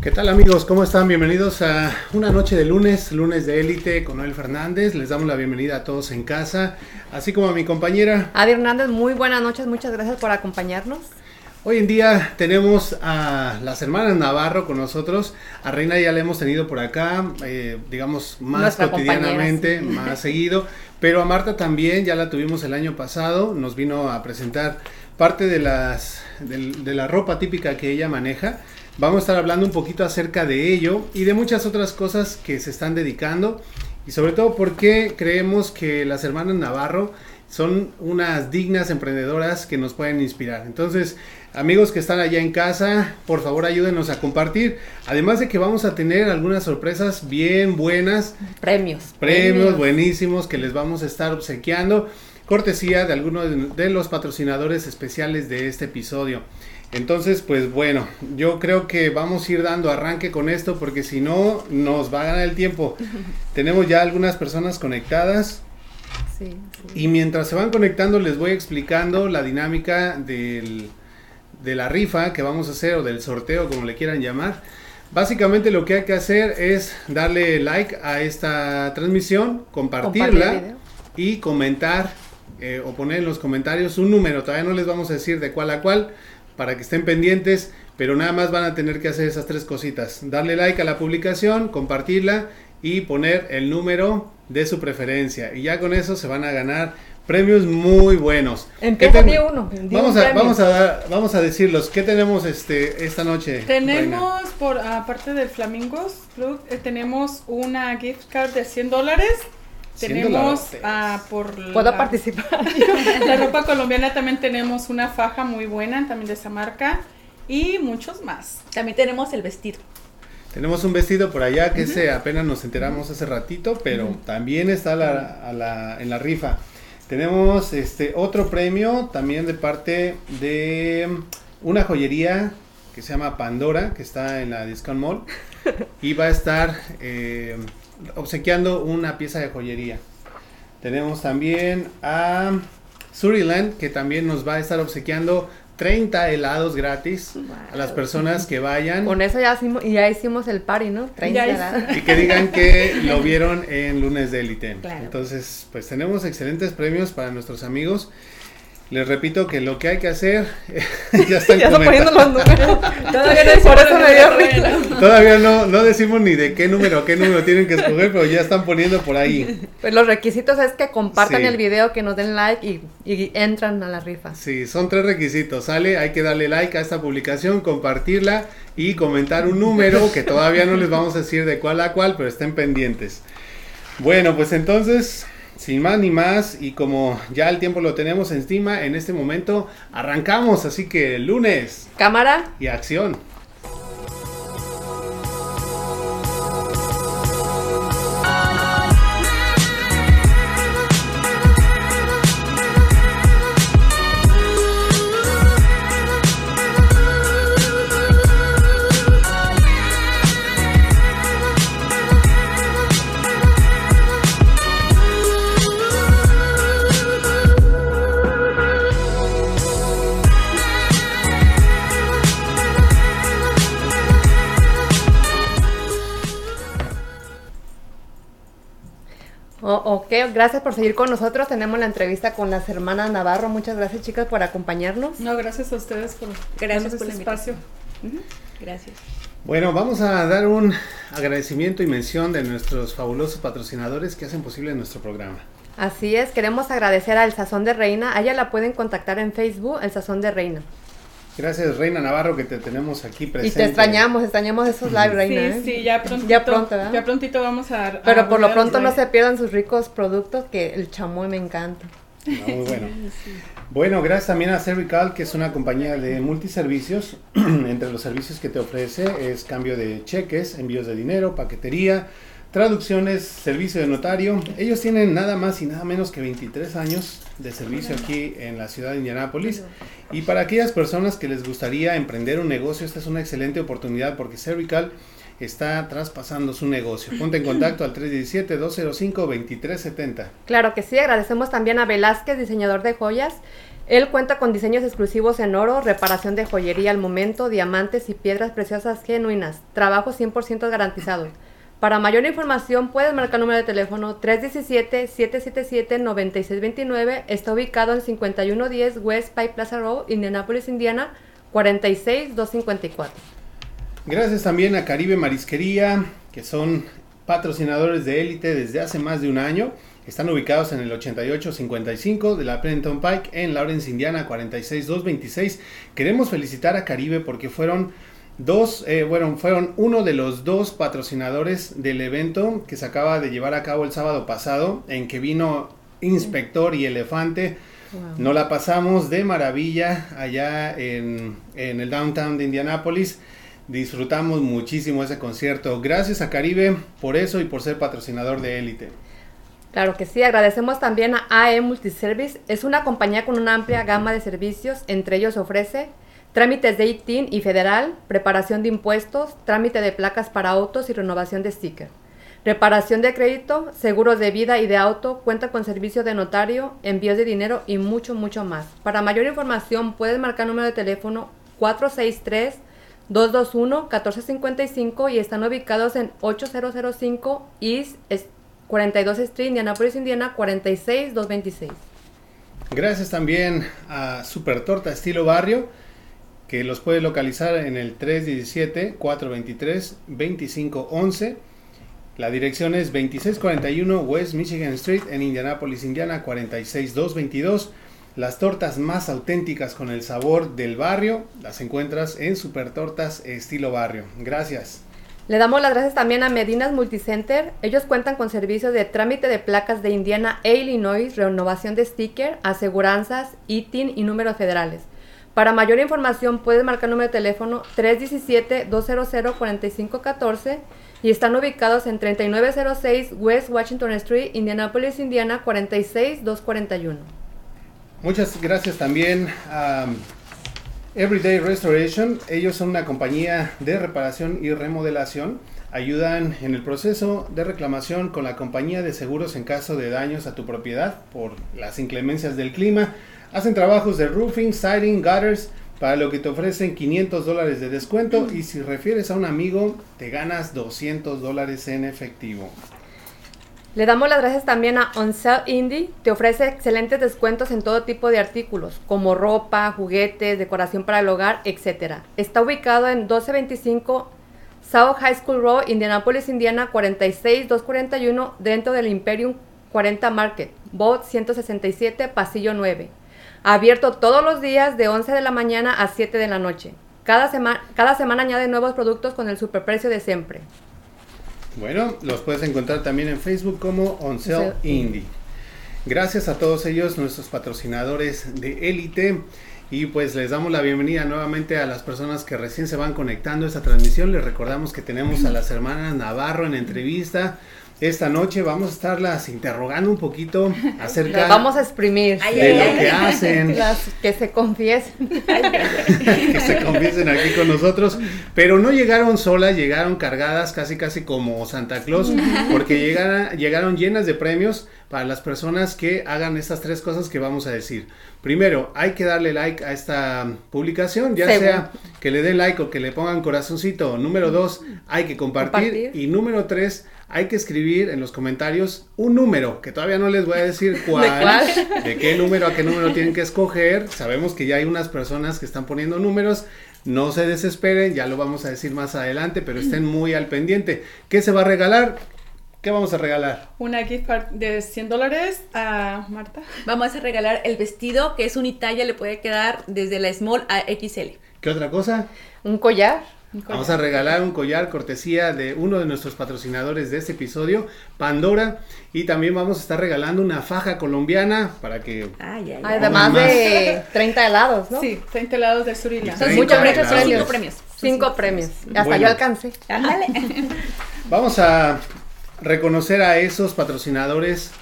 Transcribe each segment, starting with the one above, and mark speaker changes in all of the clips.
Speaker 1: ¿Qué tal amigos? ¿Cómo están? Bienvenidos a una noche de lunes, lunes de élite con Noel Fernández. Les damos la bienvenida a todos en casa, así como a mi compañera.
Speaker 2: Adi Hernández, muy buenas noches, muchas gracias por acompañarnos.
Speaker 1: Hoy en día tenemos a las hermanas Navarro con nosotros. A Reina ya la hemos tenido por acá, eh, digamos, más
Speaker 2: Nuestra
Speaker 1: cotidianamente,
Speaker 2: sí.
Speaker 1: más seguido. Pero a Marta también, ya la tuvimos el año pasado, nos vino a presentar parte de, las, de la ropa típica que ella maneja. Vamos a estar hablando un poquito acerca de ello y de muchas otras cosas que se están dedicando. Y sobre todo porque creemos que las hermanas Navarro son unas dignas emprendedoras que nos pueden inspirar. Entonces, amigos que están allá en casa, por favor ayúdenos a compartir. Además de que vamos a tener algunas sorpresas bien buenas,
Speaker 2: Premios.
Speaker 1: premios buenísimos que les vamos a estar obsequiando, cortesía de algunos de- de los patrocinadores especiales de este episodio. Entonces, pues bueno, yo creo que vamos a ir dando arranque con esto porque si no nos va a ganar el tiempo. Tenemos ya algunas personas conectadas.
Speaker 2: Sí, sí.
Speaker 1: Y mientras se van conectando les voy explicando la dinámica del, de la rifa que vamos a hacer o del sorteo como le quieran llamar. Básicamente lo que hay que hacer es darle like a esta transmisión,
Speaker 2: Compartir
Speaker 1: compartirla y comentar eh, o poner en los comentarios un número. Todavía no les vamos a decir de cuál a cuál para que estén pendientes, pero nada más van a tener que hacer esas tres cositas. Darle like a la publicación, compartirla y poner el número de su preferencia. Y ya con eso se van a ganar premios muy buenos.
Speaker 2: Empieza
Speaker 1: ¿Qué ten-
Speaker 2: día uno,
Speaker 1: Vamos
Speaker 2: un
Speaker 1: a, vamos a dar, vamos a decirlos. ¿Qué tenemos este esta noche? Reina?
Speaker 3: Tenemos, por aparte del Flamingos Club, eh, tenemos una gift card de 100 dólares.
Speaker 1: 100
Speaker 3: Tenemos ah, por
Speaker 2: Puedo
Speaker 3: la,
Speaker 2: participar.
Speaker 3: la ropa colombiana también tenemos una faja muy buena, también de esa marca. Y muchos más.
Speaker 4: También tenemos el vestido.
Speaker 1: Tenemos un vestido por allá que ese apenas nos enteramos hace ratito, pero también está a la- a la- en la rifa. Tenemos este otro premio también de parte de una joyería que se llama Pandora, que está en la Discount Mall, y va a estar eh, obsequiando una pieza de joyería. Tenemos también a Suriland, que también nos va a estar obsequiando 30 helados gratis a las personas que vayan.
Speaker 2: Con eso ya hicimos, ya hicimos el party, ¿no? 30
Speaker 3: Ya
Speaker 2: edad.
Speaker 1: Y que digan que lo vieron en Lunes de Élite.
Speaker 4: Claro.
Speaker 1: Entonces, pues tenemos excelentes premios para nuestros amigos. Les repito que lo que hay que hacer, ya están
Speaker 2: Ya poniendo los números. Todavía no, por eso me dio risa.
Speaker 1: Todavía no, no decimos ni de qué número, qué número tienen que escoger, pero ya están poniendo por ahí.
Speaker 2: Pues los requisitos es que compartan
Speaker 1: Sí.
Speaker 2: el video, que nos den like y, y entran a la rifa.
Speaker 1: Sí, son tres requisitos, ¿sale? Hay que darle like a esta publicación, compartirla y comentar un número que todavía no les vamos a decir de cuál a cuál, pero estén pendientes. Bueno, pues entonces, sin más ni más, y como ya el tiempo lo tenemos encima, en este momento arrancamos, así que lunes
Speaker 2: Cámara,
Speaker 1: y acción.
Speaker 2: Ok, gracias por seguir con nosotros. Tenemos la entrevista con las hermanas Navarro. Muchas gracias, chicas, por acompañarnos.
Speaker 3: No, gracias a ustedes por
Speaker 4: Gracias por la
Speaker 3: este espacio.
Speaker 4: Gracias.
Speaker 1: Bueno, vamos a dar un agradecimiento y mención de nuestros fabulosos patrocinadores que hacen posible nuestro programa.
Speaker 2: Así es, queremos agradecer al Sazón de Reina. A ella la pueden contactar en Facebook, el Sazón de Reina.
Speaker 1: Gracias, Reina Navarro, que te tenemos aquí presente.
Speaker 2: Y te extrañamos, extrañamos esos live, Reina. ¿eh?
Speaker 3: Sí, sí, ya prontito.
Speaker 2: Ya pronto, ¿verdad?
Speaker 3: ya prontito vamos a. a
Speaker 2: Pero por lo pronto no se pierdan sus ricos productos, que el chamoy me encanta.
Speaker 1: No, muy bueno. Bueno, gracias también a Cervical, que es una compañía de multiservicios. Entre los servicios que te ofrece es cambio de cheques, envíos de dinero, paquetería, traducciones, servicio de notario. Ellos tienen nada más y nada menos que 23 años de servicio aquí en la ciudad de Indianápolis. Y para aquellas personas que les gustaría emprender un negocio, esta es una excelente oportunidad porque Cervical está traspasando su negocio. Ponte en contacto al 317-205-2370.
Speaker 2: Claro que sí, agradecemos también a Velázquez, diseñador de joyas. Él cuenta con diseños exclusivos en oro, reparación de joyería al momento, diamantes y piedras preciosas genuinas, trabajo 100% garantizado. Para mayor información puedes marcar el número de teléfono 317-777-9629. Está ubicado en 5110 West Pike Plaza Road, Indianapolis, Indiana, 46254.
Speaker 1: Gracias también a Caribe Marisquería, que son patrocinadores de élite desde hace más de un año. Están ubicados en el 8855 de la Pennington Pike en Lawrence, Indiana 46226. Queremos felicitar a Caribe porque fueron dos, eh, bueno, fueron uno de los dos patrocinadores del evento que se acaba de llevar a cabo el sábado pasado, en que vino Inspector y Elefante.
Speaker 2: Wow.
Speaker 1: Nos la pasamos de maravilla allá en, en el downtown de Indianápolis. Disfrutamos muchísimo ese concierto. Gracias a Caribe por eso y por ser patrocinador de élite.
Speaker 2: Claro que sí, agradecemos también a AE Multiservice. Es una compañía con una amplia gama de servicios, entre ellos ofrece trámites de ITIN y federal, preparación de impuestos, trámite de placas para autos y renovación de sticker. Reparación de crédito, seguros de vida y de auto, cuenta con servicio de notario, envíos de dinero y mucho, mucho más. Para mayor información puedes marcar número de teléfono 463-221-1455 y están ubicados en 8005 East 42 Street, Indianapolis, Indiana 46226.
Speaker 1: Gracias también a Super Torta Estilo Barrio, que los puede localizar en el 317-423-2511. La dirección es 2641 West Michigan Street en Indianapolis, Indiana 46222. Las tortas más auténticas con el sabor del barrio las encuentras en Super Tortas Estilo Barrio. Gracias.
Speaker 2: Le damos las gracias también a Medinas Multicenter. Ellos cuentan con servicios de trámite de placas de Indiana e Illinois, renovación de sticker, aseguranzas, ITIN y números federales. Para mayor información puedes marcar el número de teléfono 317-200-4514 y están ubicados en 3906 West Washington Street, Indianapolis, Indiana 46241.
Speaker 1: Muchas gracias también a Everyday Restoration. Ellos son una compañía de reparación y remodelación. Ayudan en el proceso de reclamación con la compañía de seguros en caso de daños a tu propiedad por las inclemencias del clima. Hacen trabajos de roofing, siding, gutters, para lo que te ofrecen 500 dólares de descuento y si refieres a un amigo te ganas 200 dólares en efectivo.
Speaker 2: Le damos las gracias también a On Sale Indie. Te ofrece excelentes descuentos en todo tipo de artículos, como ropa, juguetes, decoración para el hogar, etc. Está ubicado en 1225 South High School Road, Indianapolis, Indiana 46241, dentro del Imperium 40 Market, Bot 167, Pasillo 9. Abierto todos los días de 11 de la mañana a 7 de la noche. Cada, sema cada semana añade nuevos productos con el superprecio de siempre.
Speaker 1: Bueno, los puedes encontrar también en Facebook como On Sale Indie. Gracias a todos ellos, nuestros patrocinadores de élite. Y pues les damos la bienvenida nuevamente a las personas que recién se van conectando a esta transmisión. Les recordamos que tenemos a las hermanas Navarro en entrevista. Esta noche vamos a estarlas interrogando un poquito acerca
Speaker 2: Las vamos a exprimir.
Speaker 4: Ay,
Speaker 1: de
Speaker 4: ay,
Speaker 1: lo
Speaker 4: ay.
Speaker 1: que hacen.
Speaker 2: Las que se confiesen.
Speaker 1: que se confiesen aquí con nosotros, pero no llegaron solas, llegaron cargadas casi casi como Santa Claus, porque llegaron, llegaron llenas de premios para las personas que hagan estas tres cosas que vamos a decir. Primero, hay que darle like a esta publicación, ya
Speaker 2: Seguro.
Speaker 1: sea que le den like o que le pongan corazoncito. Número dos, hay que compartir.
Speaker 2: Compartir.
Speaker 1: Y número tres, hay que escribir en los comentarios un número, que todavía no les voy a decir cuál,
Speaker 2: cuál?
Speaker 1: de qué número a qué número tienen que escoger. Sabemos que ya hay unas personas que están poniendo números. No se desesperen, ya lo vamos a decir más adelante, pero estén muy al pendiente. ¿Qué se va a regalar? ¿Qué vamos a regalar?
Speaker 3: Una gift card de 100 dólares a Marta.
Speaker 4: Vamos a regalar el vestido, que es unitalla, le puede quedar desde la small a XL.
Speaker 1: ¿Qué otra cosa?
Speaker 2: Un collar.
Speaker 1: Vamos a regalar un collar cortesía de uno de nuestros patrocinadores de este episodio, Pandora. Y también vamos a estar regalando una faja colombiana para que...
Speaker 4: Ay, ay, ay.
Speaker 2: Además
Speaker 1: más.
Speaker 2: de 30 helados, ¿no?
Speaker 3: Sí, 30 helados de Surila.
Speaker 1: Y
Speaker 2: Son
Speaker 1: 30
Speaker 2: muchos, premios.
Speaker 4: Cinco premios.
Speaker 2: Cinco premios. Hasta
Speaker 1: Bueno.
Speaker 2: yo alcancé.
Speaker 4: Ándale.
Speaker 1: Vamos a reconocer a esos patrocinadores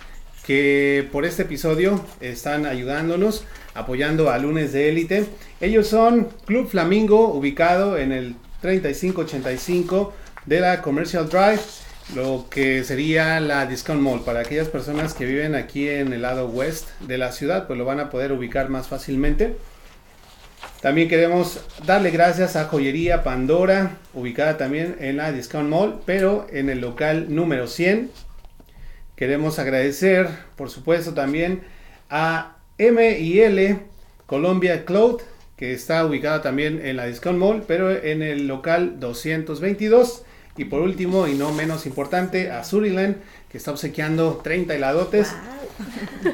Speaker 1: que por este episodio están ayudándonos, apoyando a Lunes de Élite. Ellos son Club Flamingo, ubicado en el 3585 de la Commercial Drive. lo que sería la Discount Mall. Para aquellas personas que viven aquí en el lado west de la ciudad, pues lo van a poder ubicar más fácilmente. También queremos darle gracias a Joyería Pandora, ubicada también en la Discount Mall, pero en el local número 100. Queremos agradecer, por supuesto, también a M&L Colombia Cloud, que está ubicada también en la Discount Mall, pero en el local 222. Y por último, y no menos importante, a Suriland, que está obsequiando 30 heladotes.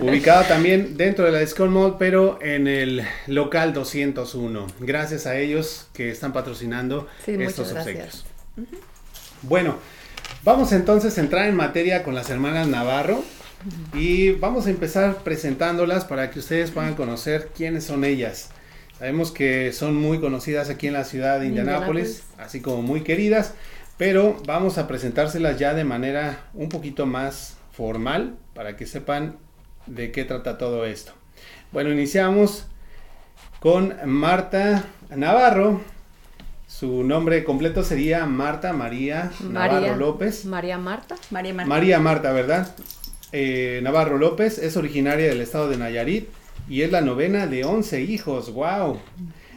Speaker 1: Ubicada también dentro de la Discount Mall, pero en el local 201. Gracias a ellos que están patrocinando
Speaker 2: Sí,
Speaker 1: estos obsequios. Bueno, vamos entonces a entrar en materia con las hermanas Navarro. Y vamos a empezar presentándolas para que ustedes puedan conocer quiénes son ellas. Sabemos que son muy conocidas aquí en la ciudad de Indianápolis,
Speaker 2: Indianápolis.
Speaker 1: así como muy queridas, pero vamos a presentárselas ya de manera un poquito más formal para que sepan de qué trata todo esto. Bueno, iniciamos con Marta Navarro. Su nombre completo sería Marta María, Navarro López.
Speaker 2: María Marta.
Speaker 4: María Marta.
Speaker 1: María Marta, ¿verdad? Eh, Navarro López es originaria del estado de Nayarit y es la novena de 11 hijos. ¡Wow!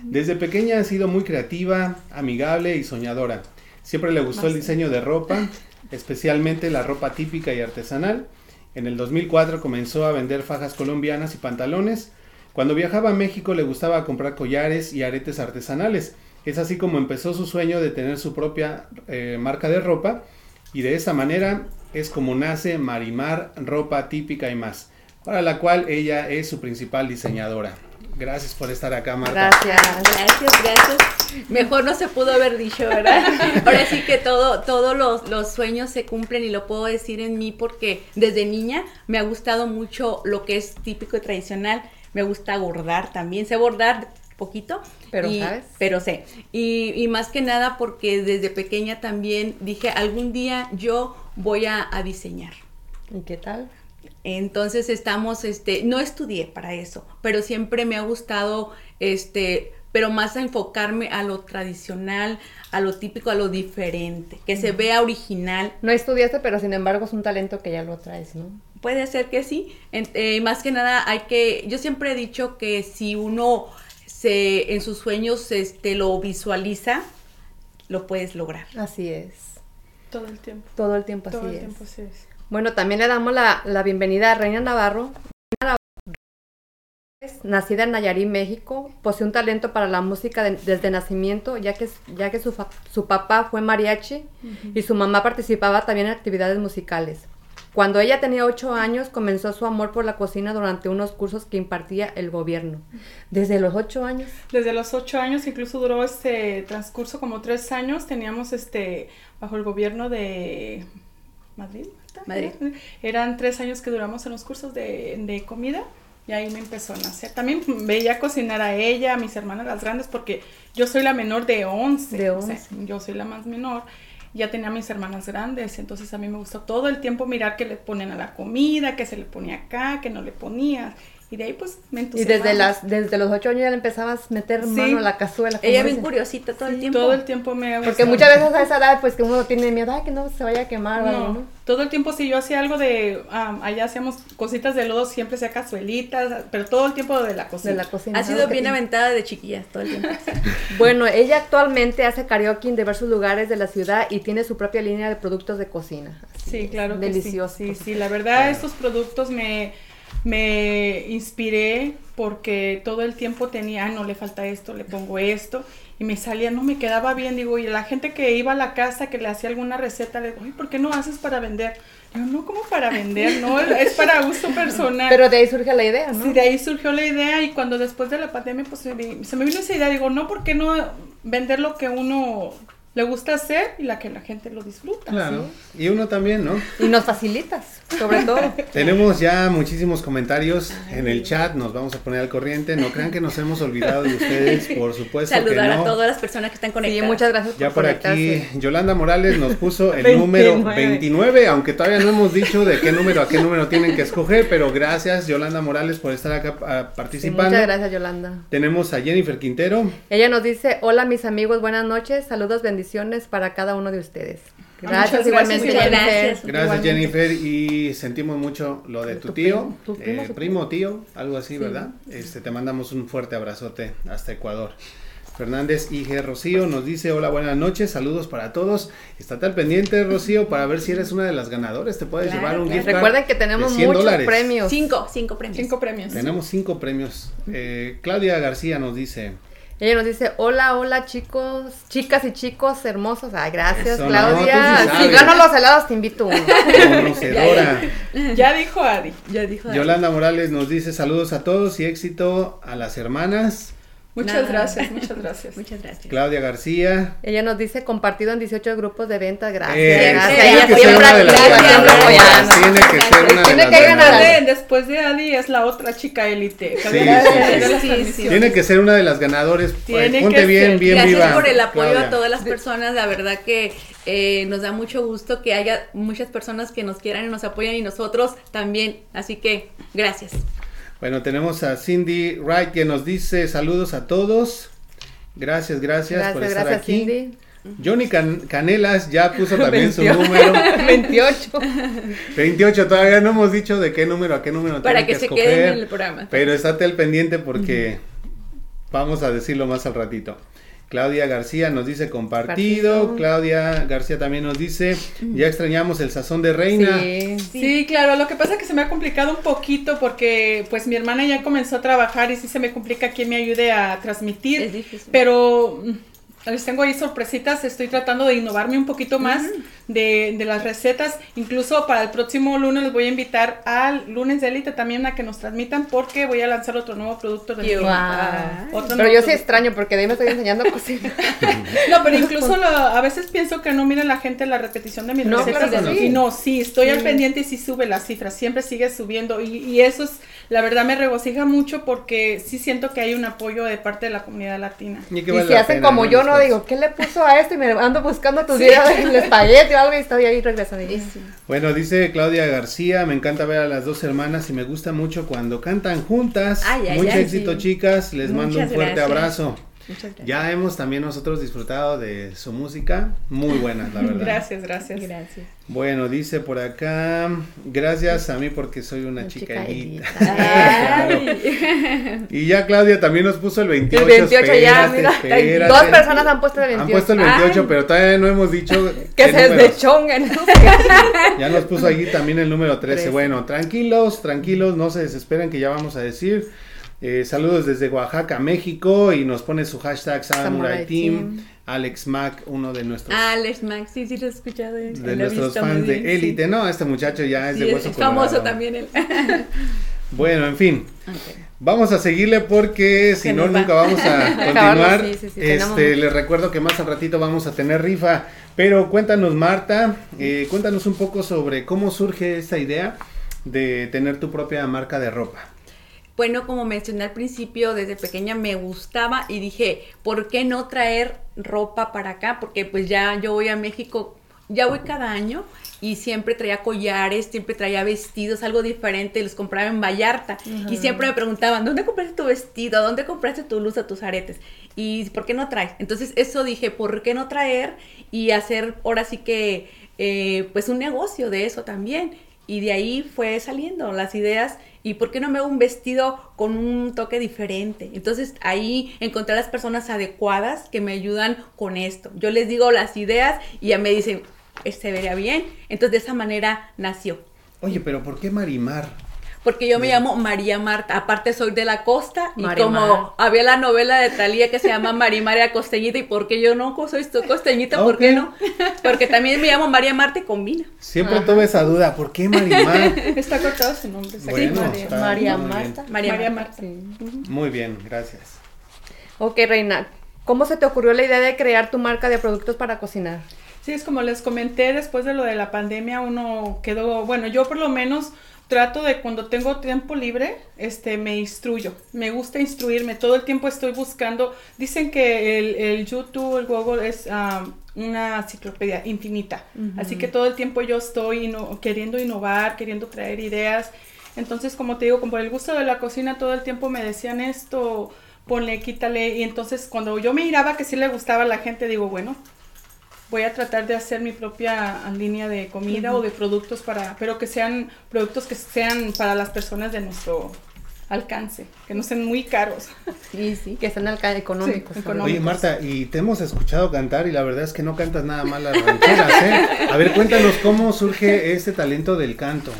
Speaker 1: Desde pequeña ha sido muy creativa, amigable y soñadora. Siempre le gustó el diseño de ropa, especialmente la ropa típica y artesanal. En el 2004 comenzó a vender fajas colombianas y pantalones. Cuando viajaba a México le gustaba comprar collares y aretes artesanales. Es así como empezó su sueño de tener su propia eh, marca de ropa y de esta manera es como nace Marimar Ropa Típica y más, para la cual ella es su principal diseñadora. Gracias por estar acá, Marta.
Speaker 2: Gracias.
Speaker 4: Gracias, gracias. Mejor no se pudo haber dicho, ¿verdad? Ahora sí que todo, todos los, los sueños se cumplen y lo puedo decir en mí porque desde niña me ha gustado mucho lo que es típico y tradicional. Me gusta bordar también. Sé bordar poquito.
Speaker 2: Pero
Speaker 4: y-
Speaker 2: sabes.
Speaker 4: Pero sé. Y, y más que nada porque desde pequeña también dije, algún día yo voy a, a diseñar.
Speaker 2: ¿Y qué tal?
Speaker 4: Entonces estamos, este, no estudié para eso, pero siempre me ha gustado, este, pero más a enfocarme a lo tradicional, a lo típico, a lo diferente, que se vea original.
Speaker 2: No estudiaste, pero sin embargo es un talento que ya lo traes, ¿no?
Speaker 4: Puede ser que sí. En- eh, más que nada hay que, yo siempre he dicho que si uno se, en sus sueños, este, lo visualiza, lo puedes lograr.
Speaker 2: Así es.
Speaker 3: Todo el tiempo.
Speaker 2: Todo el tiempo
Speaker 3: Todo
Speaker 2: así
Speaker 3: el
Speaker 2: es.
Speaker 3: tiempo así es.
Speaker 2: Bueno, también le damos la, la bienvenida a Reina Navarro. Reina Navarro, Nacida en Nayarit, México, posee un talento para la música de- desde nacimiento, ya que, ya que su, su papá fue mariachi y su mamá participaba también en actividades musicales. Cuando ella tenía ocho años, comenzó su amor por la cocina durante unos cursos que impartía el gobierno. Desde los ocho años.
Speaker 3: Desde los ocho años, incluso duró este transcurso como tres años, teníamos este, bajo el gobierno de Madrid.
Speaker 4: Madrid.
Speaker 3: Eran tres años que duramos en los cursos de, de comida y ahí me empezó a nacer. También veía cocinar a ella, a mis hermanas las grandes, porque yo soy la menor de 11.
Speaker 2: De
Speaker 3: o sea,
Speaker 2: 11.
Speaker 3: yo soy la más menor. Ya tenía a mis hermanas grandes, entonces a mí me gustó todo el tiempo mirar qué le ponen a la comida, qué se le ponía acá, qué no le ponías. Y de ahí pues me
Speaker 2: Y
Speaker 3: entusiasmaba.
Speaker 2: desde, las, desde los ocho años ya le empezabas a meter
Speaker 3: Sí.
Speaker 2: mano a la cazuela.
Speaker 4: Ella bien curiosita todo el
Speaker 3: Sí,
Speaker 4: tiempo.
Speaker 3: Todo el tiempo me ha
Speaker 2: Porque muchas veces a esa edad, pues que uno tiene miedo, ay, que no se vaya a quemar algo,
Speaker 3: No,
Speaker 2: ¿no?
Speaker 3: todo el tiempo si yo hacía algo de, ah, allá hacíamos cositas de lodo, siempre hacía cazuelitas, pero todo el tiempo de la cocina.
Speaker 2: De la cocina.
Speaker 4: Ha sido bien aventada de chiquilla todo el tiempo.
Speaker 2: Bueno, ella actualmente hace karaoke en diversos lugares de la ciudad y tiene su propia línea de productos de cocina.
Speaker 3: Sí, claro que
Speaker 2: Delicioso.
Speaker 3: sí. Sí, sí, la verdad estos productos me, me inspiré porque todo el tiempo tenía, "Ay, no le falta esto, le pongo esto. Y me salía, no me quedaba bien. Digo, y la gente que iba a la casa, que le hacía alguna receta, le digo, ay, ¿por qué no haces para vender? Digo, no, ¿cómo para vender? No, es para uso personal.
Speaker 2: Pero de ahí surge la idea, ¿no?
Speaker 3: Sí, de ahí surgió la idea y cuando después de la pandemia pues se me vino esa idea, digo, no, ¿por qué no vender lo que uno le gusta hacer y la que la gente lo disfruta?
Speaker 1: Claro. Y uno también, ¿no?
Speaker 2: Y nos facilitas, sobre todo.
Speaker 1: Tenemos ya muchísimos comentarios en el chat, nos vamos a poner al corriente. No crean que nos hemos olvidado de ustedes, por supuesto
Speaker 4: Saludar
Speaker 1: que no.
Speaker 4: a todas las personas que están
Speaker 2: Sí,
Speaker 4: conectadas.
Speaker 2: muchas gracias
Speaker 1: Ya
Speaker 2: por
Speaker 1: por aquí. Yolanda Morales nos puso el
Speaker 2: 29.
Speaker 1: número 29, aunque todavía no hemos dicho de qué número a qué número tienen que escoger, pero gracias Yolanda Morales por estar acá ah,
Speaker 2: Sí,
Speaker 1: participando.
Speaker 2: muchas gracias, Yolanda.
Speaker 1: Tenemos a Jennifer Quintero.
Speaker 2: Ella nos dice, hola mis amigos, buenas noches, saludos, bendiciones para cada uno de ustedes. Gracias,
Speaker 3: Muchas
Speaker 2: igualmente.
Speaker 4: Muchas
Speaker 2: Jennifer.
Speaker 4: gracias.
Speaker 1: Gracias
Speaker 3: Igualmente.
Speaker 1: Jennifer y sentimos mucho lo de tu,
Speaker 2: Tu
Speaker 1: tío,
Speaker 2: primo, tu primo,
Speaker 1: eh, primo, tío, algo así, ¿verdad? Este, te mandamos un fuerte abrazote hasta Ecuador. Fernández IG Rocío nos dice, hola, buenas noches, saludos para todos. Estate al pendiente, Rocío, para ver si eres una de las ganadoras. Te puedes
Speaker 4: Claro,
Speaker 1: llevar un
Speaker 4: claro.
Speaker 1: gift card
Speaker 2: Recuerden que tenemos
Speaker 1: de 100
Speaker 2: muchos
Speaker 1: dólares.
Speaker 2: premios.
Speaker 4: Cinco, cinco premios.
Speaker 3: Cinco premios.
Speaker 1: Tenemos cinco premios. Eh, Claudia García nos dice,
Speaker 2: Ella nos dice, hola, hola chicos, chicas y chicos hermosos. Ay, gracias
Speaker 1: Eso, no,
Speaker 2: Claudia.
Speaker 1: tú sí
Speaker 2: si gano los helados, te invito uno.
Speaker 1: conocedora.
Speaker 3: Ya dijo Adi.
Speaker 4: Ya dijo.
Speaker 1: Yolanda Morales nos dice, saludos a todos y éxito a las hermanas.
Speaker 3: Muchas
Speaker 4: Nada.
Speaker 3: gracias, muchas gracias.
Speaker 4: Muchas gracias.
Speaker 1: Claudia García,
Speaker 2: Ella nos dice, compartido en 18 grupos de venta. Gracias.
Speaker 1: Eh,
Speaker 2: gracias.
Speaker 1: tiene
Speaker 2: Ella
Speaker 1: que
Speaker 2: siempre
Speaker 1: ser una de las
Speaker 2: activa,
Speaker 4: ganadoras.
Speaker 2: siempre apoyando.
Speaker 1: Tiene que ser una de
Speaker 2: Tiene que ganar.
Speaker 1: ganadoras.
Speaker 3: Ade, después de Adi es la otra chica élite.
Speaker 1: Sí, sí,
Speaker 3: de
Speaker 1: sí. Tiene que ser una de las ganadores.
Speaker 3: Tiene
Speaker 1: Ponte
Speaker 3: que
Speaker 1: bien,
Speaker 3: ser.
Speaker 1: bien
Speaker 4: Gracias
Speaker 1: viva.
Speaker 4: por el apoyo
Speaker 1: Claudia.
Speaker 4: a todas las personas, la verdad que eh, nos da mucho gusto que haya muchas personas que nos quieran y nos apoyan y nosotros también, así que gracias.
Speaker 1: Bueno, tenemos a Cindy Wright que nos dice saludos a todos. Gracias, gracias, por estar
Speaker 2: gracias,
Speaker 1: aquí.
Speaker 2: Cindy.
Speaker 1: Johnny Can- Canelas ya puso también su
Speaker 2: 28.
Speaker 1: número.
Speaker 2: 28.
Speaker 1: 28, todavía no hemos dicho de qué número a qué número
Speaker 4: Para que se
Speaker 1: escoger,
Speaker 4: queden en el programa.
Speaker 1: Pero estate al pendiente porque vamos a decirlo más al ratito. Claudia García nos dice compartido.
Speaker 2: Compartido.
Speaker 1: Claudia García también nos dice, ya extrañamos el sazón de reina.
Speaker 2: Sí.
Speaker 3: Sí, claro, lo que pasa es que se me ha complicado un poquito porque pues mi hermana ya comenzó a trabajar y sí se me complica quien me ayude a transmitir.
Speaker 4: Es difícil.
Speaker 3: Pero mm, les tengo ahí sorpresitas, estoy tratando de innovarme un poquito más de, de las recetas. Incluso para el próximo lunes les voy a invitar al lunes de élite también a que nos transmitan porque voy a lanzar otro nuevo producto de mi-
Speaker 2: Wow.
Speaker 3: Otro
Speaker 2: Pero yo sí extraño porque de ahí me estoy enseñando a cocinar.
Speaker 3: No, pero incluso lo- a veces pienso que no mira la gente la repetición de mis
Speaker 2: No,
Speaker 3: recetas.
Speaker 2: claro que.
Speaker 3: Y no, sí, estoy al pendiente y sí sube las cifras, siempre sigue subiendo. Y, y eso es, la verdad me regocija mucho porque sí siento que hay un apoyo de parte de la comunidad latina.
Speaker 1: Y, que
Speaker 2: Y
Speaker 1: vale
Speaker 2: si
Speaker 1: la
Speaker 2: hacen
Speaker 1: pena,
Speaker 2: como yo, no digo, ¿qué le puso a esto? Y me ando buscando tus videos del espagueti o algo y estoy ahí regresando. Y-
Speaker 1: Bueno, dice Claudia García, me encanta ver a las dos hermanas y me gusta mucho cuando cantan juntas.
Speaker 4: Ay, ay,
Speaker 1: Mucho
Speaker 4: ay,
Speaker 1: éxito,
Speaker 4: sí.
Speaker 1: chicas. Les mando un fuerte
Speaker 4: gracias.
Speaker 1: abrazo.
Speaker 4: Muchas gracias.
Speaker 1: Ya hemos también nosotros disfrutado de su música. Muy buena, la verdad.
Speaker 3: Gracias, gracias.
Speaker 4: Gracias.
Speaker 1: Bueno, dice por acá, gracias a mí porque soy una,
Speaker 2: Una
Speaker 1: chica,
Speaker 2: chica
Speaker 1: elita.
Speaker 2: elita.
Speaker 1: Claro.
Speaker 4: Ay.
Speaker 1: Y ya Claudia también nos puso el 28.
Speaker 2: El 28 ya,
Speaker 1: espérate,
Speaker 2: mira.
Speaker 1: espérate.
Speaker 2: Dos personas han puesto el 28.
Speaker 1: Han puesto el 28,
Speaker 4: Ay.
Speaker 1: pero todavía no hemos dicho
Speaker 2: que se deschongan.
Speaker 1: Ya nos puso allí también el número 13.
Speaker 2: Trece.
Speaker 1: Bueno, tranquilos, tranquilos, no se desesperen que ya vamos a decir. Eh, saludos desde Oaxaca, México y nos pone su hashtag Samurai
Speaker 2: Samurai
Speaker 1: Team.
Speaker 2: Team.
Speaker 1: Alex Mac, uno de nuestros,
Speaker 4: Alex Max, sí, sí lo he escuchado. eh,
Speaker 1: de
Speaker 4: lo
Speaker 1: nuestros
Speaker 4: visto
Speaker 1: fans de élite.
Speaker 4: sí.
Speaker 1: No, este muchacho ya es
Speaker 4: Sí,
Speaker 1: de
Speaker 4: es,
Speaker 1: hueso
Speaker 4: es famoso también él.
Speaker 1: Bueno, en fin. Vamos a seguirle porque si no
Speaker 4: va.
Speaker 1: nunca vamos a continuar.
Speaker 2: sí, sí, sí, tenemos
Speaker 1: este, les recuerdo que más al ratito vamos a tener rifa, pero cuéntanos Marta, eh, cuéntanos un poco sobre cómo surge esta idea de tener tu propia marca de ropa.
Speaker 4: Bueno, como mencioné al principio, desde pequeña me gustaba y dije, ¿por qué no traer ropa para acá? Porque pues ya yo voy a México, ya voy cada año y siempre traía collares, siempre traía vestidos, algo diferente, los compraba en Vallarta y siempre me preguntaban, ¿dónde compraste tu vestido? ¿Dónde compraste tu luz tus aretes? ¿Y por qué no traes? Entonces eso dije, ¿por qué no traer y hacer ahora sí que eh, pues un negocio de eso también? Y de ahí fue saliendo las ideas y por qué no me hago un vestido con un toque diferente. Entonces ahí encontré a las personas adecuadas que me ayudan con esto. Yo les digo las ideas y ya me dicen, "Eh, se vería bien. Entonces de esa manera nació.
Speaker 1: Oye, pero ¿por qué Marimar?
Speaker 4: Porque yo me llamo María Marta, aparte soy de la costa y como
Speaker 2: Mar.
Speaker 4: había la novela de Talía que se llama María María Costeñita y por qué yo no soy costeñita, ¿por qué no? Porque también me llamo María Marta y combina.
Speaker 1: Siempre tuve esa duda, ¿por qué Marimar?
Speaker 3: Está cortado su nombre.
Speaker 1: Bueno,
Speaker 3: María.
Speaker 2: María. Marta.
Speaker 4: María,
Speaker 3: María
Speaker 4: Marta.
Speaker 3: Marta.
Speaker 1: Muy bien, gracias.
Speaker 2: Ok, Reina. ¿Cómo se te ocurrió la idea de crear tu marca de productos para cocinar?
Speaker 3: Sí, es como les comenté, después de lo de la pandemia uno quedó, bueno, yo por lo menos trato de cuando tengo tiempo libre, este, me instruyo, me gusta instruirme, todo el tiempo estoy buscando, dicen que el, el YouTube, el Google es ah, una enciclopedia infinita, así que todo el tiempo yo estoy queriendo innovar, queriendo traer ideas, entonces como te digo, como por el gusto de la cocina, todo el tiempo me decían esto, ponle, quítale, y entonces cuando yo me miraba que sí le gustaba a la gente, digo, bueno, voy a tratar de hacer mi propia línea de comida o de productos para, pero que sean productos que sean para las personas de nuestro alcance, que no sean muy caros.
Speaker 2: Sí, sí, que sean económicos.
Speaker 1: Oye, Marta, y te hemos escuchado cantar y la verdad es que no cantas nada mal las rancheras, ¿eh? A ver, cuéntanos cómo surge este talento del canto.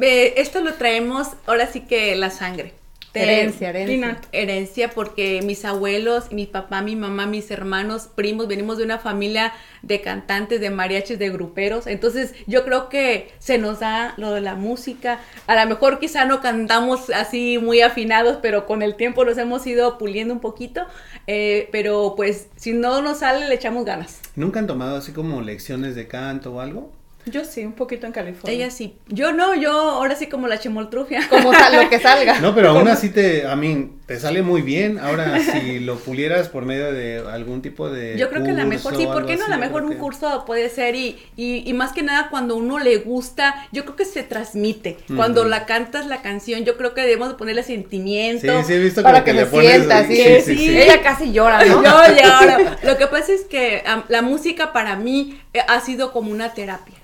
Speaker 4: esto lo traemos ahora sí que la sangre
Speaker 2: herencia, herencia.
Speaker 4: Herencia porque mis abuelos, mi papá, mi mamá, mis hermanos, primos, venimos de una familia de cantantes, de mariachis, de gruperos. Entonces yo creo que se nos da lo de la música. A lo mejor quizá no cantamos así muy afinados, pero con el tiempo nos hemos ido puliendo un poquito. Eh, pero pues si no nos sale, le echamos ganas.
Speaker 1: ¿Nunca han tomado así como lecciones de canto o algo?
Speaker 3: Yo sí, un poquito en California.
Speaker 4: Ella sí. Yo no, yo ahora sí como la chemoltrufia.
Speaker 2: Como lo que salga.
Speaker 1: No, pero aún así te, a mí, te sale muy bien. Ahora, si lo pulieras por medio de algún tipo de
Speaker 4: Yo creo que a lo mejor, sí, ¿por qué no? A lo mejor un curso puede ser y, y, y, más que nada cuando uno le gusta, yo creo que se transmite. Cuando la cantas la canción, yo creo que debemos de ponerle sentimiento.
Speaker 1: Sí, sí, he visto
Speaker 2: para que, le sientas, sí, sí, Ella casi llora, ¿no?
Speaker 4: Yo lloro. Lo que pasa es que la música para mí ha sido como una terapia.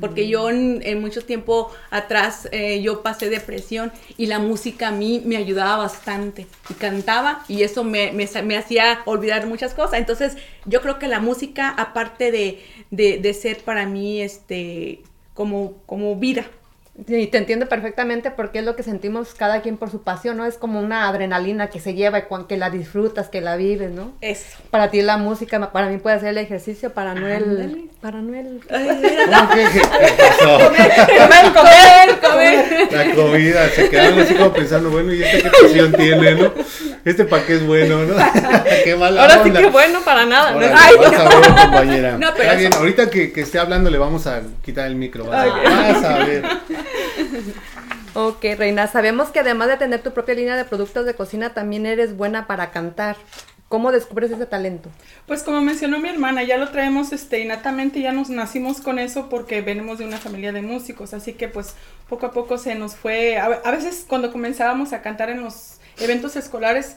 Speaker 4: Porque yo en, mucho tiempo atrás eh, yo pasé depresión y la música a mí me ayudaba bastante. Y cantaba y eso me, me, hacía olvidar muchas cosas. Entonces yo creo que la música aparte de, de, de ser para mí este como, como vida,
Speaker 2: Sí, te entiendo perfectamente porque es lo que sentimos cada quien por su pasión, ¿no? Es como una adrenalina que se lleva y que la disfrutas, que la vives, ¿no?
Speaker 4: Eso.
Speaker 2: Para ti la música, para mí puede ser el ejercicio, para no el... Para no el...
Speaker 1: ¿Qué,
Speaker 2: pasó? Comer, comer, comer,
Speaker 1: La comida, se quedaron así como pensando, bueno, ¿y este qué pasión tiene, no? Este para qué es bueno, ¿no? qué mala
Speaker 2: Ahora sí que bueno para nada,
Speaker 1: ¿no? Ay, vas a ver, compañera. No, pero Está bien, ahorita que, que, esté hablando le vamos a quitar el micro, vas, vas a ver.
Speaker 2: Ok, Reina, sabemos que además de tener tu propia línea de productos de cocina, también eres buena para cantar. ¿Cómo descubres ese talento?
Speaker 3: Pues como mencionó mi hermana, ya lo traemos este, innatamente, ya nos nacimos con eso porque venimos de una familia de músicos, así que pues poco a poco se nos fue, a, a veces cuando comenzábamos a cantar en los eventos escolares,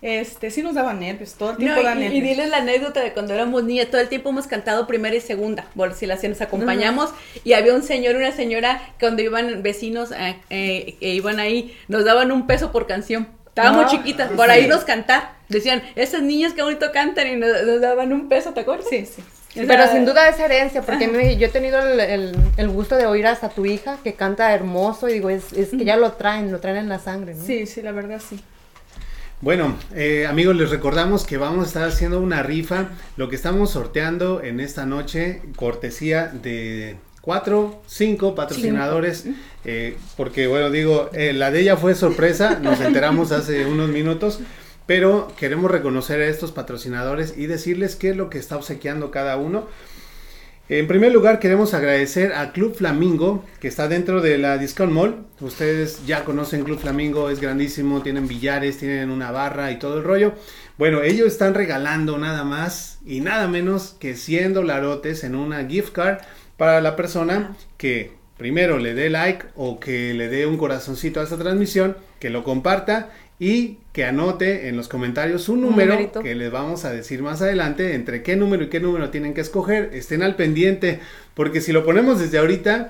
Speaker 3: este, sí nos daba nervios, todo el tiempo
Speaker 4: y, nervios. Y diles la anécdota de cuando éramos niñas, todo el tiempo hemos cantado primera y segunda, por si las nos acompañamos, y había un señor y una señora que cuando iban vecinos eh, eh, e iban ahí, nos daban un peso por canción. Estábamos ah, chiquitas, por ahí nos cantar. Decían, esas niñas que bonito cantan y nos, daban un peso, ¿te acuerdas?
Speaker 3: Sí, sí.
Speaker 2: Pero sin duda es herencia, porque yo he tenido el, gusto de oír hasta tu hija que canta hermoso y digo, es, es que ya lo traen, lo traen en la sangre, ¿no?
Speaker 3: Sí, sí, la verdad sí.
Speaker 1: Bueno, eh, amigos, les recordamos que vamos a estar haciendo una rifa. Lo que estamos sorteando en esta noche, cortesía de cuatro, cinco patrocinadores, eh, porque bueno, digo, eh, la de ella fue sorpresa, nos enteramos hace unos minutos, pero queremos reconocer a estos patrocinadores y decirles qué es lo que está obsequiando cada uno. En primer lugar, queremos agradecer a Club Flamingo, que está dentro de la Discount Mall. Ustedes ya conocen Club Flamingo, es grandísimo, tienen billares, tienen una barra y todo el rollo. Bueno, ellos están regalando nada más y nada menos que 100 dolarotes en una gift card para la persona que primero le dé like o que le dé un corazoncito a esta transmisión, que lo comparta y que anote en los comentarios un número que les vamos a decir más adelante entre qué número y qué número tienen que escoger. Estén al pendiente porque si lo ponemos desde ahorita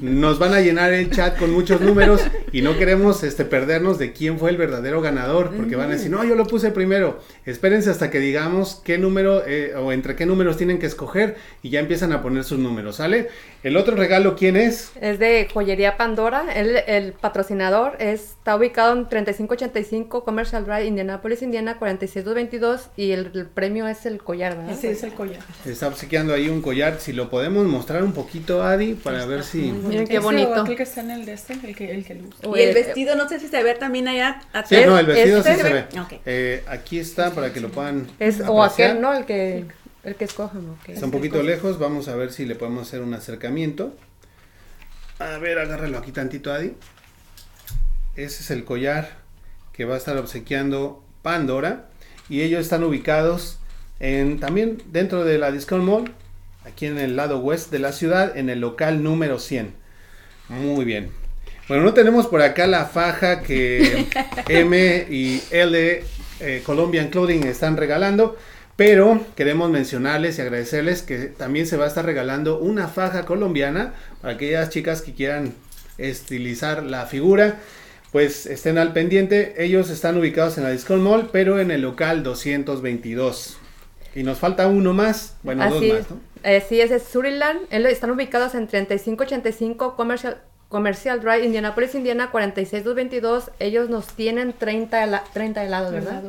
Speaker 1: nos van a llenar el chat con muchos números y no queremos este perdernos de quién fue el verdadero ganador porque van a decir, "No, yo lo puse primero." Espérense hasta que digamos qué número eh, o entre qué números tienen que escoger y ya empiezan a poner sus números, ¿sale? El otro regalo ¿quién es?
Speaker 2: Es de Joyería Pandora, el, el patrocinador está ubicado en 3585 Commercial Drive, Indianapolis, Indiana 46222 y el, premio es el collar, ¿verdad?
Speaker 3: Sí, es el collar.
Speaker 1: Está obsequiando ahí un collar, si lo podemos mostrar un poquito, Adi, para ver si...
Speaker 2: Miren qué bonito.
Speaker 3: que está en el de este, el que, el que
Speaker 4: Y el vestido, no sé si se ve también allá
Speaker 1: atrás. Sí, no, el vestido sí se, ve. Eh, aquí está para que lo puedan
Speaker 2: es, O aquel, ¿no? El que, el que escojan.
Speaker 1: Está un poquito lejos, vamos a ver si le podemos hacer un acercamiento. A ver, agárralo aquí tantito, Adi. Ese es el collar que va a estar obsequiando Pandora. Y ellos están ubicados en, también dentro de la Discount Mall, aquí en el lado west de la ciudad, en el local número 100. Muy bien. Bueno, no tenemos por acá la faja que M y L eh, Colombian Clothing están regalando, Pero queremos mencionarles y agradecerles que también se va a estar regalando una faja colombiana para aquellas chicas que quieran estilizar la figura. Pues estén al pendiente. Ellos están ubicados en la Discord Mall, pero en el local 222. Y nos falta uno más. Bueno, dos más, ¿no?
Speaker 2: Eh, sí, es Suriland. Están ubicados en 3585 Commercial Comercial Drive, Indianapolis, Indiana, 46222. Ellos nos tienen 30, 30 helados, ¿verdad?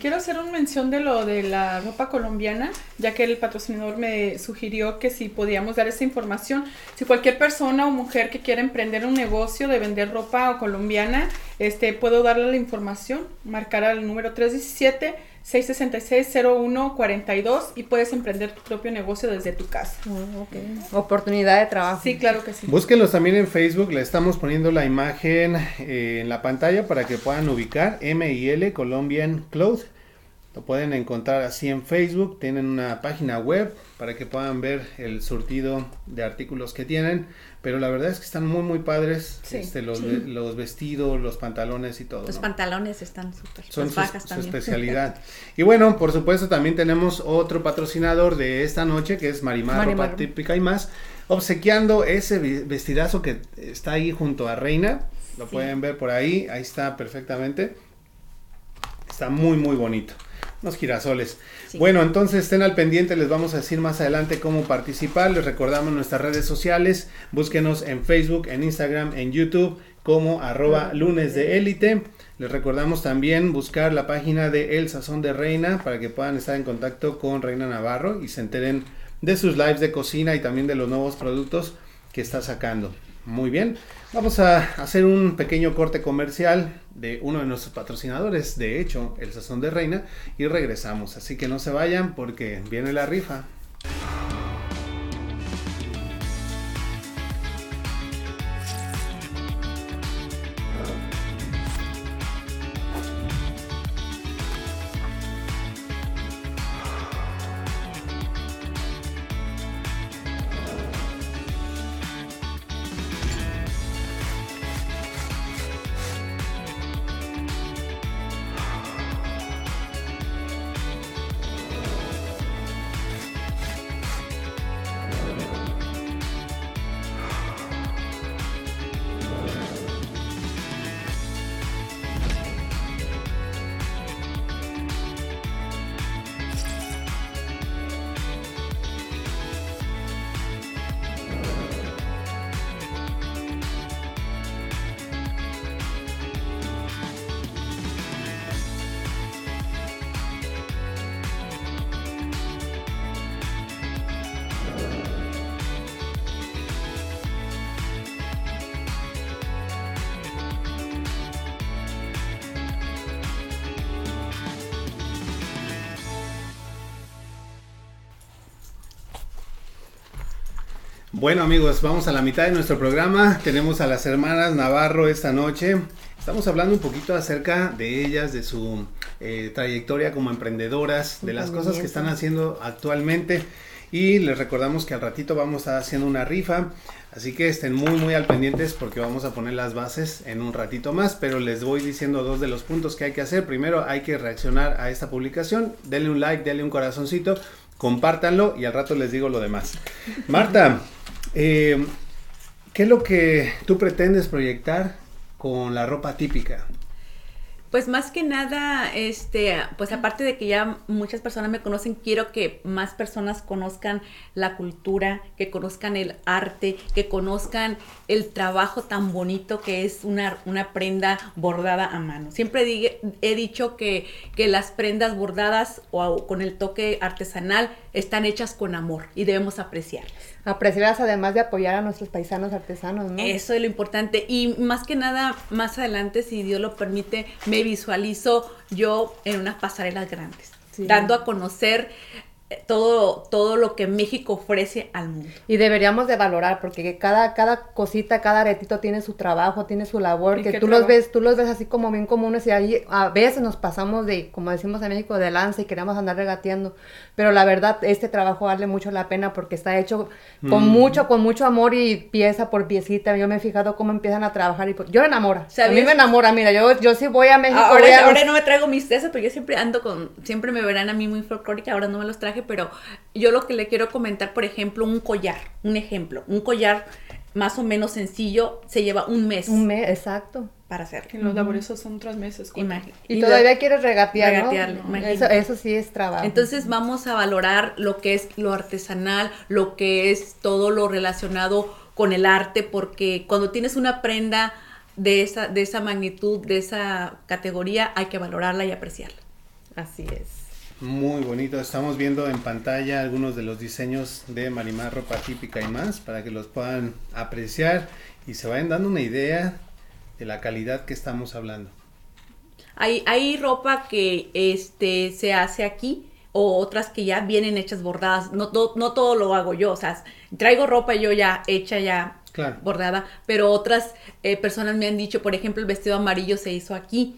Speaker 3: Quiero hacer una mención de lo de la ropa colombiana, ya que el patrocinador me sugirió que si podíamos dar esa información. Si cualquier persona o mujer que quiera emprender un negocio de vender ropa colombiana, este, puedo darle la información, marcar al número 317 666-0142 y puedes emprender tu propio negocio desde tu casa.
Speaker 2: Oh, Oportunidad de trabajo.
Speaker 3: Sí, claro que sí.
Speaker 1: Búsquenlos también en Facebook, le estamos poniendo la imagen eh, en la pantalla para que puedan ubicar MIL Colombian Clothes. Lo pueden encontrar así en Facebook, tienen una página web para que puedan ver el surtido de artículos que tienen, pero la verdad es que están muy muy padres, este, los, los, vestidos, los pantalones y todo.
Speaker 4: Los pantalones están súper,
Speaker 1: son su, su especialidad. y bueno, por supuesto también tenemos otro patrocinador de esta noche que es Marimar, Marimar. Ropa Típica y más, obsequiando ese vestidazo que está ahí junto a Reina, lo pueden ver por ahí, ahí está perfectamente, está muy muy bonito unos girasoles. Bueno, entonces estén al pendiente, les vamos a decir más adelante cómo participar. Les recordamos nuestras redes sociales, búsquenos en Facebook, en Instagram, en YouTube como arroba lunes de élite. Les recordamos también buscar la página de El Sazón de Reina para que puedan estar en contacto con Reina Navarro y se enteren de sus lives de cocina y también de los nuevos productos que está sacando. Muy bien, vamos a hacer un pequeño corte comercial de uno de nuestros patrocinadores, de hecho, el Sazón de Reina, y regresamos. Así que no se vayan porque viene la rifa. Bueno amigos, vamos a la mitad de nuestro programa. Tenemos a las hermanas Navarro esta noche. Estamos hablando un poquito acerca de ellas, de su eh, trayectoria como emprendedoras, de las cosas que están haciendo actualmente. Y les recordamos que al ratito vamos a estar haciendo una rifa. Así que estén muy muy al pendientes porque vamos a poner las bases en un ratito más. Pero les voy diciendo dos de los puntos que hay que hacer. Primero hay que reaccionar a esta publicación. Denle un like, denle un corazoncito, compártanlo y al rato les digo lo demás. Marta. Eh, ¿Qué es lo que tú pretendes proyectar con la ropa típica?
Speaker 4: Pues más que nada, este, pues aparte de que ya muchas personas me conocen, quiero que más personas conozcan la cultura, que conozcan el arte, que conozcan el trabajo tan bonito que es una, una prenda bordada a mano. Siempre he dicho que, que las prendas bordadas o con el toque artesanal están hechas con amor y debemos apreciarlas.
Speaker 2: Apreciarlas además de apoyar a nuestros paisanos artesanos, ¿no?
Speaker 4: Eso es lo importante. Y más que nada, más adelante, si Dios lo permite, me visualizo yo en unas pasarelas grandes, dando a conocer todo, todo lo que México ofrece al mundo.
Speaker 2: Y deberíamos de valorar, porque cada, cada cosita, cada aretito tiene su trabajo, tiene su labor,
Speaker 3: ¿Y
Speaker 2: que tú los
Speaker 3: trabajo?
Speaker 2: ves, tú los ves así como bien comunes y ahí a veces nos pasamos de, como decimos en México, de lanza y queremos andar regateando. Pero la verdad, este trabajo vale mucho la pena porque está hecho con
Speaker 1: Mm.
Speaker 2: mucho, con mucho amor y pieza por piecita. Yo me he fijado cómo empiezan a trabajar y pues, yo me enamoro. A mí me enamora, mira, yo, yo sí voy a México. voy
Speaker 4: Ahora,
Speaker 2: a-
Speaker 4: ahora no me traigo mis tesis, porque yo siempre ando con, siempre me verán a mí muy folclórica, ahora no me los traje, pero yo lo que le quiero comentar, por ejemplo, un collar, un ejemplo, un collar más o menos sencillo se lleva un mes
Speaker 2: Un mes, exacto.
Speaker 4: para hacerlo.
Speaker 3: Que los laboriosos son tres meses.
Speaker 2: Y,
Speaker 4: lo-
Speaker 2: todavía quieres regatear, ¿no?
Speaker 4: Regatearle,
Speaker 2: Eso,
Speaker 4: imagínate.
Speaker 2: eso sí es trabajo.
Speaker 4: Entonces vamos a valorar lo que es lo artesanal, lo que es todo lo relacionado con el arte, porque cuando tienes una prenda de esa, de esa magnitud, de esa categoría, hay que valorarla y apreciarla.
Speaker 2: Así es.
Speaker 1: Muy bonito. Estamos viendo en pantalla algunos de los diseños de Marimar Ropa Típica y más para que los puedan apreciar y se vayan dando una idea de la calidad que estamos hablando.
Speaker 4: Hay, hay ropa que este, se hace aquí o otras que ya vienen hechas bordadas. No, to- no todo lo hago yo, o sea, traigo ropa yo ya hecha, ya
Speaker 1: Claro.
Speaker 4: bordada, pero otras eh, personas me han dicho, por ejemplo, el vestido amarillo se hizo aquí,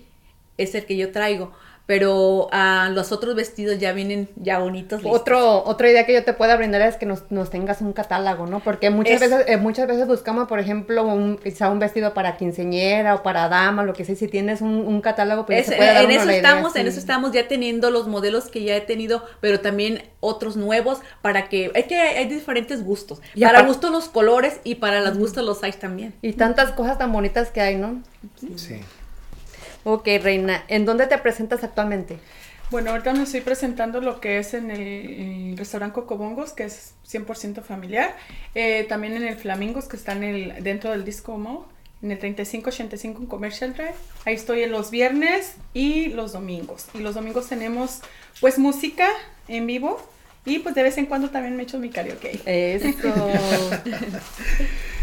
Speaker 4: es el que yo traigo, pero ah, los otros vestidos ya vienen ya bonitos. listos.
Speaker 2: Otro, otra idea que yo te pueda brindar es que nos, nos tengas un catálogo, ¿no? Porque muchas
Speaker 4: Es-
Speaker 2: veces, eh, muchas veces buscamos, por ejemplo, un, quizá un vestido para quinceñera o para dama, lo que sea. Si tienes un, un catálogo, pues
Speaker 4: Es-
Speaker 2: se puede dar
Speaker 4: en eso
Speaker 2: idea,
Speaker 4: estamos, en
Speaker 2: sí.
Speaker 4: eso estamos ya teniendo los modelos que ya he tenido, pero también otros nuevos para que hay que hay diferentes gustos.
Speaker 2: Y
Speaker 4: para
Speaker 2: apar-
Speaker 4: gustos los colores y para los gustos los size también.
Speaker 2: Y tantas cosas tan bonitas que hay, ¿no?
Speaker 1: Sí.
Speaker 2: Ok, Reina, ¿en dónde te presentas actualmente?
Speaker 3: Bueno, ahorita me estoy presentando lo que es en el, el restaurante Cocobongos, que es 100% familiar. Eh, también en el Flamingos, que está en el, dentro del Disco Mall, en el 3585 en Commercial Drive. Ahí estoy en los viernes y los domingos. Y los domingos tenemos pues música en vivo y pues de vez en cuando también me echo mi karaoke.
Speaker 2: Eso.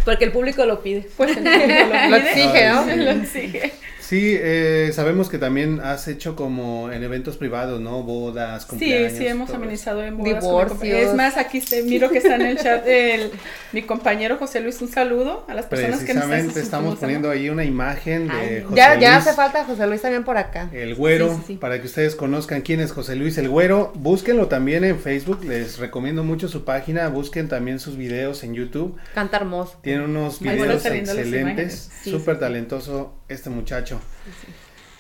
Speaker 4: Porque el público lo pide.
Speaker 3: Pues el público lo,
Speaker 2: Lo
Speaker 3: pide.
Speaker 2: exige, ¿no?
Speaker 3: Lo exige.
Speaker 1: Sí, eh, sabemos que también has hecho como en eventos privados, ¿no? Bodas,
Speaker 3: Sí,
Speaker 1: cumpleaños.
Speaker 3: sí, hemos
Speaker 1: todo eso.
Speaker 3: amenizado en bodas.
Speaker 2: Divorcios.
Speaker 3: Es más, aquí se, miro que está en el chat el, mi compañero José Luis. Un saludo a las personas que nos están
Speaker 1: Precisamente estamos poniendo ahí una imagen de
Speaker 4: Ay,
Speaker 1: José
Speaker 2: ya, ya
Speaker 1: Luis,
Speaker 2: hace falta José Luis también por acá.
Speaker 1: El Güero,
Speaker 4: Sí, sí, sí.
Speaker 1: para que ustedes conozcan quién es José Luis el Güero. Búsquenlo también en Facebook, les recomiendo mucho su página. Busquen también sus videos en YouTube.
Speaker 2: Canta hermoso.
Speaker 1: Tiene unos videos excelentes.
Speaker 4: Sí,
Speaker 1: Súper
Speaker 4: sí.
Speaker 1: talentoso este muchacho.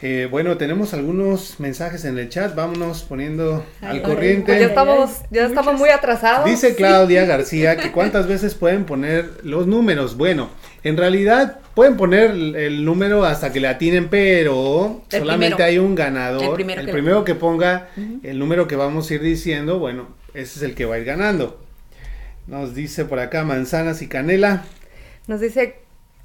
Speaker 1: Eh, bueno, tenemos algunos mensajes en el chat. Vámonos poniendo
Speaker 4: Ay,
Speaker 1: al
Speaker 4: ay,
Speaker 1: corriente.
Speaker 2: Pues ya estamos, ya estamos muy atrasados.
Speaker 1: Dice Claudia García que cuántas veces pueden poner los números. Bueno, en realidad pueden poner el, número hasta que le atinen, pero
Speaker 4: El
Speaker 1: solamente
Speaker 4: primero.
Speaker 1: hay un ganador.
Speaker 4: El
Speaker 1: El
Speaker 4: primero
Speaker 1: primero,
Speaker 4: que-
Speaker 1: que, ponga el número que vamos a ir diciendo, bueno, ese es el que va a ir ganando. Nos dice por acá manzanas y canela.
Speaker 2: Nos dice,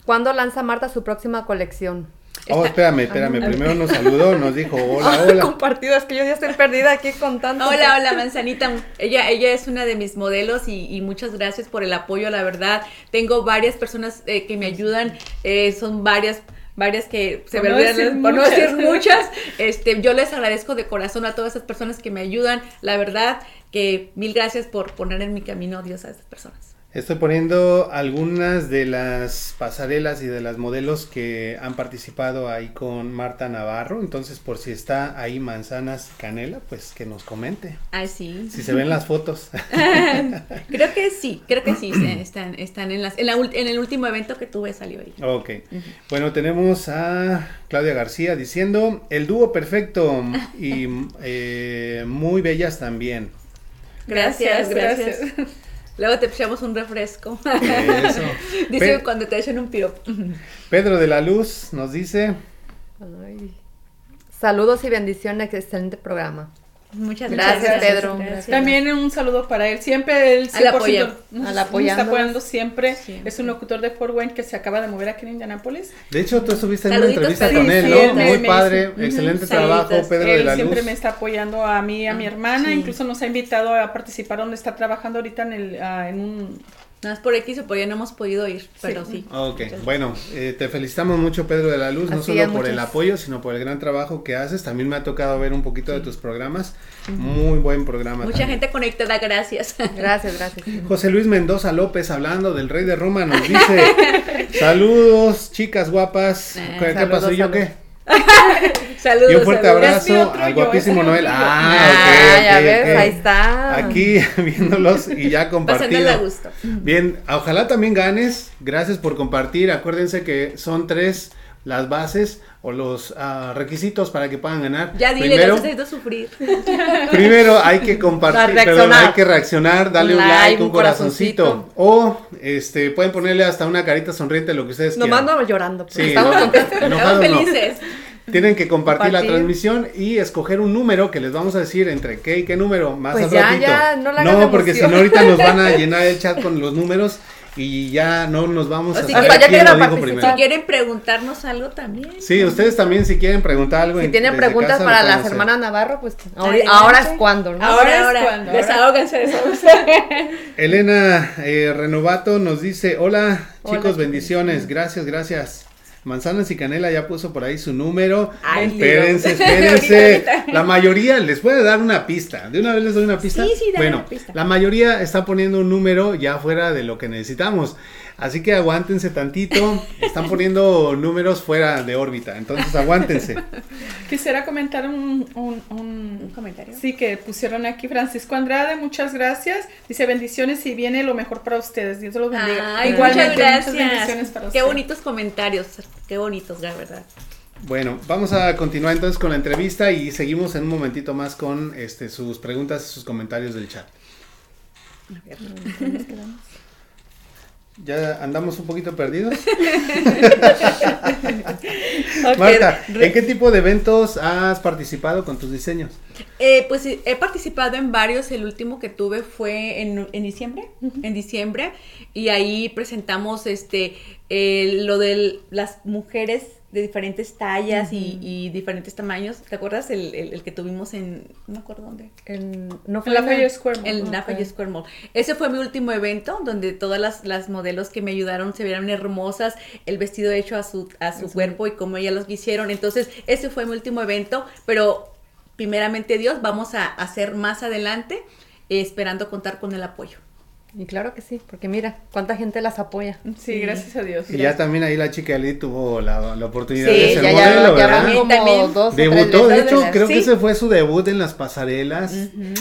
Speaker 2: ¿cuándo lanza Marta su próxima colección?
Speaker 1: Oh, espérame, espérame. Primero nos saludó, nos dijo hola, hola.
Speaker 2: Compartido, es que yo ya estoy perdida aquí con tanto.
Speaker 4: Hola, hola, manzanita. Ella, ella es una de mis modelos y, y muchas gracias por el apoyo, la verdad. Tengo varias personas eh, que me ayudan, eh, son varias varias que se
Speaker 3: Por
Speaker 4: me
Speaker 3: no
Speaker 4: olvidan,
Speaker 3: decir
Speaker 4: por no
Speaker 3: muchas.
Speaker 4: decir muchas, este, yo les agradezco de corazón a todas esas personas que me ayudan, la verdad que mil gracias por poner en mi camino Dios a esas personas.
Speaker 1: Estoy poniendo algunas de las pasarelas y de las modelos que han participado ahí con Marta Navarro. Entonces, por si está ahí Manzanas y Canela, pues que nos comente.
Speaker 4: Ah, sí.
Speaker 1: Si se ven las fotos.
Speaker 4: creo que sí, creo que sí, están, están en, las, en, la ul- en el último evento que tuve salió ahí.
Speaker 1: ok. Bueno, tenemos a Claudia García diciendo el dúo perfecto y eh, muy bellas también.
Speaker 4: Gracias,
Speaker 3: Gracias,
Speaker 4: gracias. Luego te echamos un refresco.
Speaker 1: Eso.
Speaker 4: Dice
Speaker 1: Pe-
Speaker 4: cuando te echan un piropo.
Speaker 1: Pedro de la Luz nos dice
Speaker 2: Ay. Saludos y bendiciones, excelente programa.
Speaker 4: Muchas
Speaker 2: Gracias,
Speaker 4: gracias,
Speaker 2: Pedro.
Speaker 4: Gracias.
Speaker 3: También un saludo para él. Siempre él
Speaker 4: Al
Speaker 3: 100%
Speaker 4: apoyo.
Speaker 3: nos,
Speaker 2: Al
Speaker 3: nos está apoyando siempre.
Speaker 4: Siempre.
Speaker 3: Es un locutor de Fort Wayne que se acaba de mover aquí en Indianápolis.
Speaker 1: De hecho, tú estuviste en
Speaker 4: Saluditos,
Speaker 1: una entrevista
Speaker 3: Pedro.
Speaker 1: con él,
Speaker 3: Sí,
Speaker 1: ¿no? Muy padre,
Speaker 3: hizo-
Speaker 1: excelente
Speaker 4: Ujú,
Speaker 1: trabajo,
Speaker 4: saluditos.
Speaker 1: Pedro de
Speaker 3: él
Speaker 1: la
Speaker 3: siempre
Speaker 1: Luz.
Speaker 3: me está apoyando a mí y a mi
Speaker 4: Ah,
Speaker 3: hermana.
Speaker 4: sí.
Speaker 3: Incluso nos ha invitado a participar donde está trabajando ahorita en, el, ah, en un
Speaker 4: No es por X o por Y no hemos podido ir, pero sí.
Speaker 1: Ok, bueno, eh, te felicitamos mucho Pedro de la Luz, no
Speaker 2: Así
Speaker 1: solo
Speaker 2: es,
Speaker 1: por el
Speaker 2: muchas-
Speaker 1: apoyo, sino por el gran trabajo que haces. También me ha tocado ver un poquito de tus programas. Muy buen programa.
Speaker 4: Mucha
Speaker 1: también.
Speaker 4: gente conectada, gracias.
Speaker 2: Gracias, gracias.
Speaker 1: José Luis Mendoza López hablando del rey de Roma nos dice saludos chicas guapas
Speaker 4: Eh,
Speaker 1: ¿qué, qué
Speaker 2: saludos,
Speaker 1: pasó y yo qué?
Speaker 4: Saludos.
Speaker 1: y un fuerte
Speaker 4: saludos.
Speaker 1: Abrazo al guapísimo Noel ah,
Speaker 2: Ah,
Speaker 1: ok,
Speaker 2: ya
Speaker 1: ok,
Speaker 2: ves, ahí está.
Speaker 1: aquí viéndolos y ya compartido
Speaker 4: gusto.
Speaker 1: bien ojalá también ganes gracias por compartir acuérdense que son tres las bases o los ah, requisitos para que puedan ganar
Speaker 4: Ya dile,
Speaker 1: primero
Speaker 4: necesito sufrir.
Speaker 1: Primero hay que compartir, perdón, hay que reaccionar, darle un
Speaker 2: Un
Speaker 1: like, un corazoncito.
Speaker 2: corazoncito.
Speaker 1: O este pueden ponerle hasta una carita sonriente, lo que ustedes
Speaker 2: Nomás
Speaker 1: quieran.
Speaker 2: no llorando. porque
Speaker 1: Sí,
Speaker 2: estamos
Speaker 1: no,
Speaker 2: contentos.
Speaker 1: enojados
Speaker 4: Estamos
Speaker 1: no.
Speaker 4: felices.
Speaker 1: Tienen que compartir, la transmisión y escoger un número que les vamos a decir entre qué y qué número más
Speaker 2: Pues
Speaker 1: al
Speaker 2: ya,
Speaker 1: ratito.
Speaker 2: ya, no hagan
Speaker 1: no, porque si no ahorita nos van a llenar el chat con los números y ya no nos vamos a
Speaker 4: si
Speaker 1: saber quién
Speaker 2: quiero
Speaker 1: lo dijo
Speaker 2: participar.
Speaker 4: Si
Speaker 1: primero.
Speaker 4: quieren preguntarnos algo también.
Speaker 1: Sí, ustedes también si quieren preguntar algo.
Speaker 2: Si
Speaker 1: en-
Speaker 2: tienen preguntas
Speaker 1: casa,
Speaker 2: para las hermanas Navarro, pues ahora, es cuando, ¿no?
Speaker 3: Ahora es cuando,
Speaker 4: Desahóganse, desahóganse.
Speaker 1: Elena eh, Renovato nos dice, hola
Speaker 2: Hola,
Speaker 1: chicos,
Speaker 2: chicos.
Speaker 1: bendiciones, gracias, gracias. Manzanas y Canela ya puso por ahí su número.
Speaker 4: Ay,
Speaker 1: espérense,
Speaker 4: Dios.
Speaker 1: espérense. La mayoría les puede dar una pista. De una vez les doy una pista.
Speaker 4: Sí, sí, dale
Speaker 1: bueno,
Speaker 4: una pista.
Speaker 1: la mayoría está poniendo un número ya fuera de lo que necesitamos. Así que aguántense tantito. Están poniendo números fuera de órbita. Entonces aguántense.
Speaker 3: Quisiera comentar un, un, un-
Speaker 4: Un comentario.
Speaker 3: Sí, que pusieron aquí Francisco Andrade, muchas gracias. Dice bendiciones y viene lo mejor para ustedes. Dios los bendiga.
Speaker 4: Ay,
Speaker 3: Igualmente,
Speaker 4: muchas
Speaker 3: muchas bendiciones para
Speaker 4: Qué
Speaker 3: ustedes.
Speaker 4: bonitos comentarios. Qué bonitos, la verdad.
Speaker 1: Bueno, vamos a continuar entonces con la entrevista y seguimos en un momentito más con este, sus preguntas y sus comentarios del chat. Ya andamos un poquito perdidos. Marta, ¿en qué tipo de eventos has participado con tus diseños?
Speaker 4: Eh, pues sí, he participado en varios. El último que tuve fue en, en diciembre. En diciembre. Y ahí presentamos este eh, lo de las mujeres de diferentes tallas y, y diferentes tamaños. ¿Te acuerdas? El, el- el que tuvimos en. No me acuerdo dónde.
Speaker 2: en- no fue
Speaker 3: En la
Speaker 2: en
Speaker 3: Square Mall.
Speaker 4: El
Speaker 2: Ok.
Speaker 4: Lafayette Square Mall. Ese fue mi último evento donde todas las, las modelos que me ayudaron se vieron hermosas, el vestido hecho a su, a su cuerpo y como ellas los quisieron. Entonces, ese fue mi último evento, pero primeramente Dios, vamos a hacer más adelante, eh, esperando contar con el apoyo.
Speaker 2: Y claro que sí, porque mira, cuánta gente las apoya.
Speaker 3: Sí, gracias a Dios.
Speaker 1: Y ya también ahí la chica Ali tuvo la, la oportunidad de ser
Speaker 2: ya,
Speaker 1: modelo,
Speaker 2: ya, ya
Speaker 1: ¿verdad?
Speaker 2: van como
Speaker 4: También
Speaker 2: dos o tres
Speaker 1: Debutó, de hecho, creo que ese fue su debut en las pasarelas.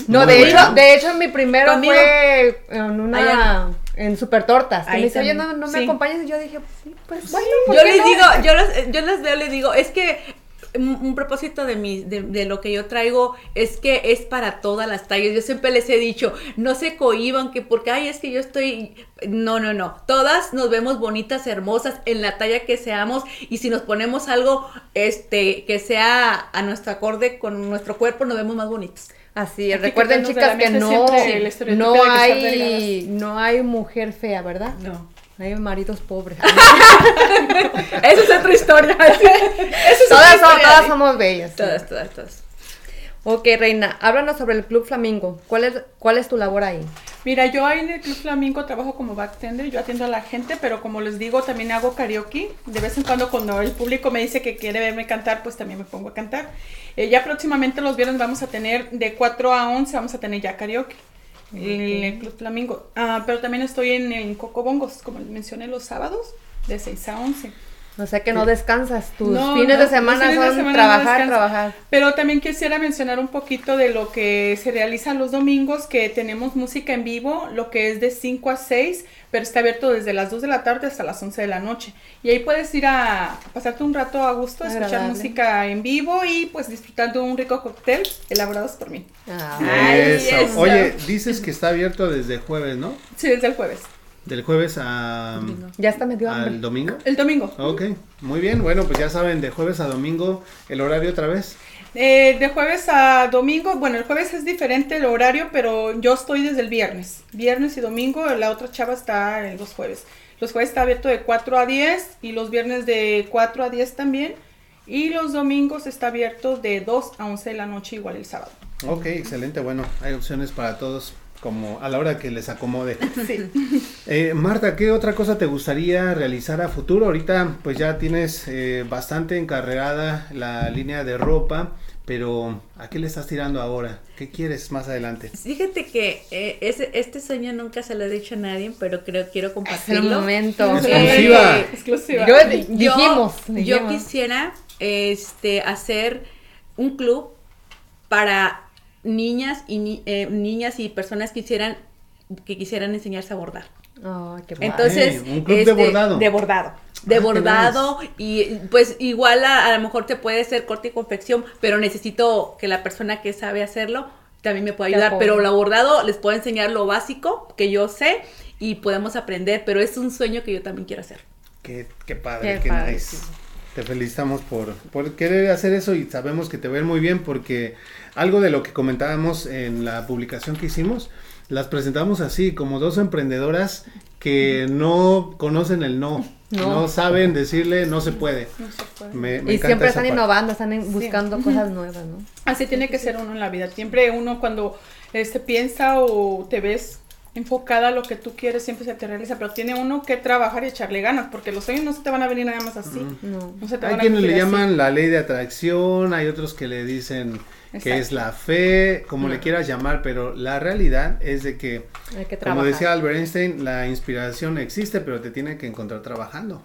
Speaker 2: No, de
Speaker 1: bueno.
Speaker 2: hecho, de hecho mi primero
Speaker 4: Conmigo.
Speaker 2: fue en una
Speaker 4: Allá.
Speaker 2: en Super Tortas. Que
Speaker 4: Ahí
Speaker 2: me dice, oye, no, no me
Speaker 3: Sí.
Speaker 2: acompañas y yo dije, pues sí, pues bueno, ¿por
Speaker 4: Yo
Speaker 2: qué
Speaker 4: les
Speaker 2: no?
Speaker 4: digo, yo, los- yo las veo, les digo, es que un, propósito de, mi, de, de lo que yo traigo es que es para todas las tallas. Yo siempre les he dicho, no se cohiban que porque, ay, es que yo estoy... No, no, no. Todas nos vemos bonitas, hermosas, en la talla que seamos y si nos ponemos algo este que sea a nuestro acorde con nuestro cuerpo, nos vemos más bonitos.
Speaker 2: Así,
Speaker 3: Aquí
Speaker 2: recuerden chicas que no, no hay, no hay mujer fea, ¿verdad?
Speaker 4: No.
Speaker 2: Hay maridos pobres.
Speaker 4: Esa es otra historia. Es
Speaker 2: todas,
Speaker 4: otra
Speaker 2: son-
Speaker 4: historia.
Speaker 2: todas somos bellas.
Speaker 4: Todas, todas, todas.
Speaker 2: Ok, Reina, háblanos sobre el Club Flamingo. ¿Cuál es, cuál es tu labor ahí?
Speaker 3: Mira, yo ahí en el Club Flamenco trabajo como bartender, yo atiendo a la gente, pero como les digo, también hago karaoke. De vez en cuando cuando el público me dice que quiere verme cantar, pues también me pongo a cantar. Eh, ya próximamente los viernes vamos a tener de 4 a 11, vamos a tener ya karaoke. En el Club Flamingo. Ah, pero también estoy en, en Cocobongos, como mencioné, los sábados, de 6 a 11.
Speaker 2: O sea que no descansas. Tus
Speaker 3: No,
Speaker 2: fines
Speaker 3: no,
Speaker 2: de semana
Speaker 3: fines de
Speaker 2: son
Speaker 3: semana no
Speaker 2: trabajar, trabajar.
Speaker 3: Pero también quisiera mencionar un poquito de lo que se realiza los domingos, que tenemos música en vivo, lo que es de 5 a 6, pero está abierto desde las 2 de la tarde hasta las 11 de la noche. Y ahí puedes ir a pasarte un rato a gusto, escuchar
Speaker 2: Agradable.
Speaker 3: música en vivo y pues disfrutar de un rico cóctel elaborados por mí.
Speaker 2: Ah,
Speaker 4: Ay,
Speaker 1: Eso.
Speaker 4: eso.
Speaker 1: Oye, dices que está abierto desde jueves, ¿no?
Speaker 3: Sí, desde el jueves.
Speaker 1: Del jueves a,
Speaker 2: ya está hambre.
Speaker 1: al domingo.
Speaker 3: El domingo.
Speaker 1: Ok, muy bien. Bueno, pues ya saben, de jueves a domingo, el horario otra vez.
Speaker 3: Eh, de jueves a domingo, bueno, el jueves es diferente el horario, pero yo estoy desde el viernes. Viernes y domingo, la otra chava está en los jueves. Los jueves está abierto de 4 a 10 y los viernes de 4 a 10 también. Y los domingos está abierto de 2 a 11 de la noche, igual el sábado.
Speaker 1: Ok, excelente. Bueno, hay opciones para todos. Como a la hora que les acomode.
Speaker 3: Sí.
Speaker 1: Eh, Marta, ¿qué otra cosa te gustaría realizar a futuro? Ahorita pues ya tienes eh, bastante encarregada la línea de ropa, pero ¿a qué le estás tirando ahora? ¿Qué quieres más adelante?
Speaker 4: Fíjate que eh, ese, este sueño nunca se lo he dicho a nadie, pero creo quiero
Speaker 2: Es el
Speaker 4: compartirlo.
Speaker 2: momento.
Speaker 1: Exclusiva.
Speaker 3: Exclusiva.
Speaker 2: Yo
Speaker 4: Yo-
Speaker 2: dijimos,
Speaker 4: yo quisiera este hacer un club para niñas y ni- eh, niñas y personas que quisieran que quisieran enseñarse a bordar.
Speaker 2: Ay, qué padre.
Speaker 4: Entonces,
Speaker 1: un club de
Speaker 4: este,
Speaker 1: bordado.
Speaker 4: De bordado. De
Speaker 1: Ah, qué
Speaker 4: bordado y pues igual a, a lo mejor te puede ser corte y confección, pero necesito que la persona que sabe hacerlo también me pueda ayudar. Pero lo bordado les puedo enseñar lo básico que yo sé y podemos aprender, pero es un sueño que yo también quiero hacer.
Speaker 1: Qué, qué padre,
Speaker 2: Qué
Speaker 1: qué,
Speaker 2: padre,
Speaker 1: nice.
Speaker 2: sí.
Speaker 1: Te felicitamos por, por querer hacer eso y sabemos que te ven muy bien porque algo de lo que comentábamos en la publicación que hicimos, las presentamos así, como dos emprendedoras que no conocen el no, no,
Speaker 2: No.
Speaker 1: saben decirle no se puede.
Speaker 3: No se puede.
Speaker 1: Me, me
Speaker 2: Y siempre están
Speaker 1: parte.
Speaker 2: innovando, están buscando cosas nuevas, ¿no?
Speaker 3: Así tiene que ser uno en la vida. Siempre uno cuando este, piensa o te ves enfocada a lo que tú quieres, siempre se te realiza, pero tiene uno que trabajar y echarle ganas, porque los sueños no se te van a venir nada más así.
Speaker 2: No.
Speaker 3: No se te
Speaker 1: Hay
Speaker 3: van a
Speaker 1: quienes le
Speaker 3: así.
Speaker 1: llaman la ley de atracción, hay otros que le dicen que es la fe, como le quieras llamar, pero la realidad es de que,
Speaker 2: Hay que
Speaker 1: como decía Albert Einstein, la inspiración existe, pero te tiene que encontrar trabajando.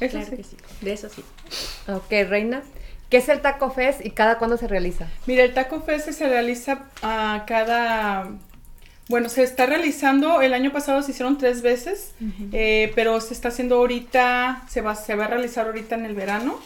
Speaker 3: Eso
Speaker 4: Claro
Speaker 3: sí.
Speaker 4: que sí. De eso sí.
Speaker 2: Ok, Reina. ¿Qué es el Taco Fest y cada cuándo se realiza?
Speaker 3: Mira, el Taco Fest se realiza a cada... Bueno, se está realizando, el año pasado se hicieron tres veces, eh, pero se está haciendo ahorita, se va, se va a realizar ahorita en el verano.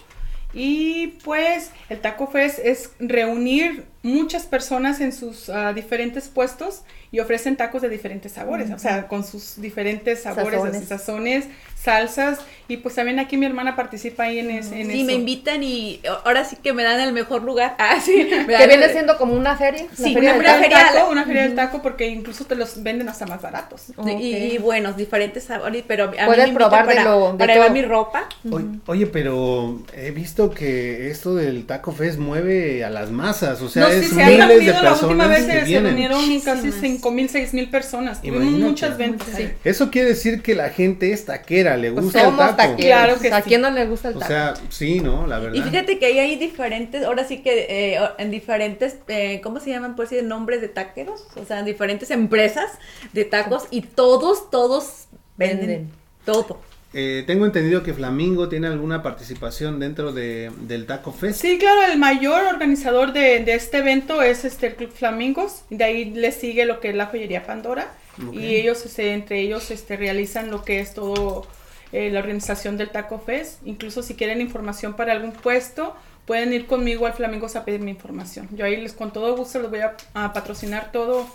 Speaker 3: Y pues el Taco Fest es reunir muchas personas en sus ah, diferentes puestos y ofrecen tacos de diferentes sabores, o sea, con sus diferentes sabores,
Speaker 2: Sazones.
Speaker 3: así, sazones, salsas. Y pues también aquí mi hermana participa ahí en, es- en
Speaker 4: Sí,
Speaker 3: eso.
Speaker 4: me invitan y ahora sí que me dan el mejor lugar. Ah, sí.
Speaker 2: Que viene siendo como una feria.
Speaker 4: Sí,
Speaker 2: feria
Speaker 3: Una
Speaker 2: del
Speaker 3: feria,
Speaker 2: taco.
Speaker 3: del taco, una feria del taco porque incluso te los venden hasta más baratos.
Speaker 4: Y, y buenos, diferentes sabores, pero a mí me
Speaker 2: probar de
Speaker 4: para,
Speaker 2: lo- de
Speaker 4: para llevar
Speaker 2: todo.
Speaker 4: mi ropa.
Speaker 1: Oye, oye, pero he visto que esto del Taco Fest mueve a las masas, o sea,
Speaker 3: no,
Speaker 1: es
Speaker 3: se han
Speaker 1: miles de
Speaker 3: reunido, la última
Speaker 1: personas
Speaker 3: vez
Speaker 1: que
Speaker 3: se,
Speaker 1: vienen.
Speaker 3: reunieron casi. 5 mil, 6 mil personas. Tuvimos muchas ventas. sí.
Speaker 1: Eso quiere decir que la gente es taquera, le
Speaker 2: Pues
Speaker 1: gusta el taco.
Speaker 2: taqueros.
Speaker 3: Claro que
Speaker 2: ¿A
Speaker 3: sí.
Speaker 2: quién no le gusta el
Speaker 1: O
Speaker 2: taco?
Speaker 1: sea, sí, ¿no? La verdad.
Speaker 4: Y fíjate que ahí hay diferentes, ahora sí que eh, en diferentes, eh, ¿cómo se llaman por decir nombres de taqueros? O sea, diferentes empresas de tacos y todos, todos venden,
Speaker 2: Venden.
Speaker 4: todo.
Speaker 1: Eh, tengo entendido que Flamingo tiene alguna participación dentro de, del Taco Fest.
Speaker 3: Sí, claro, el mayor organizador de, de este evento es este el Club Flamingos. De ahí le sigue lo que es la joyería Pandora. Y ellos, este, entre ellos, este, realizan lo que es todo eh, la organización del Taco Fest. Incluso si quieren información para algún puesto, pueden ir conmigo al Flamingos a pedirme información. Yo ahí les con todo gusto les voy a, a patrocinar todo.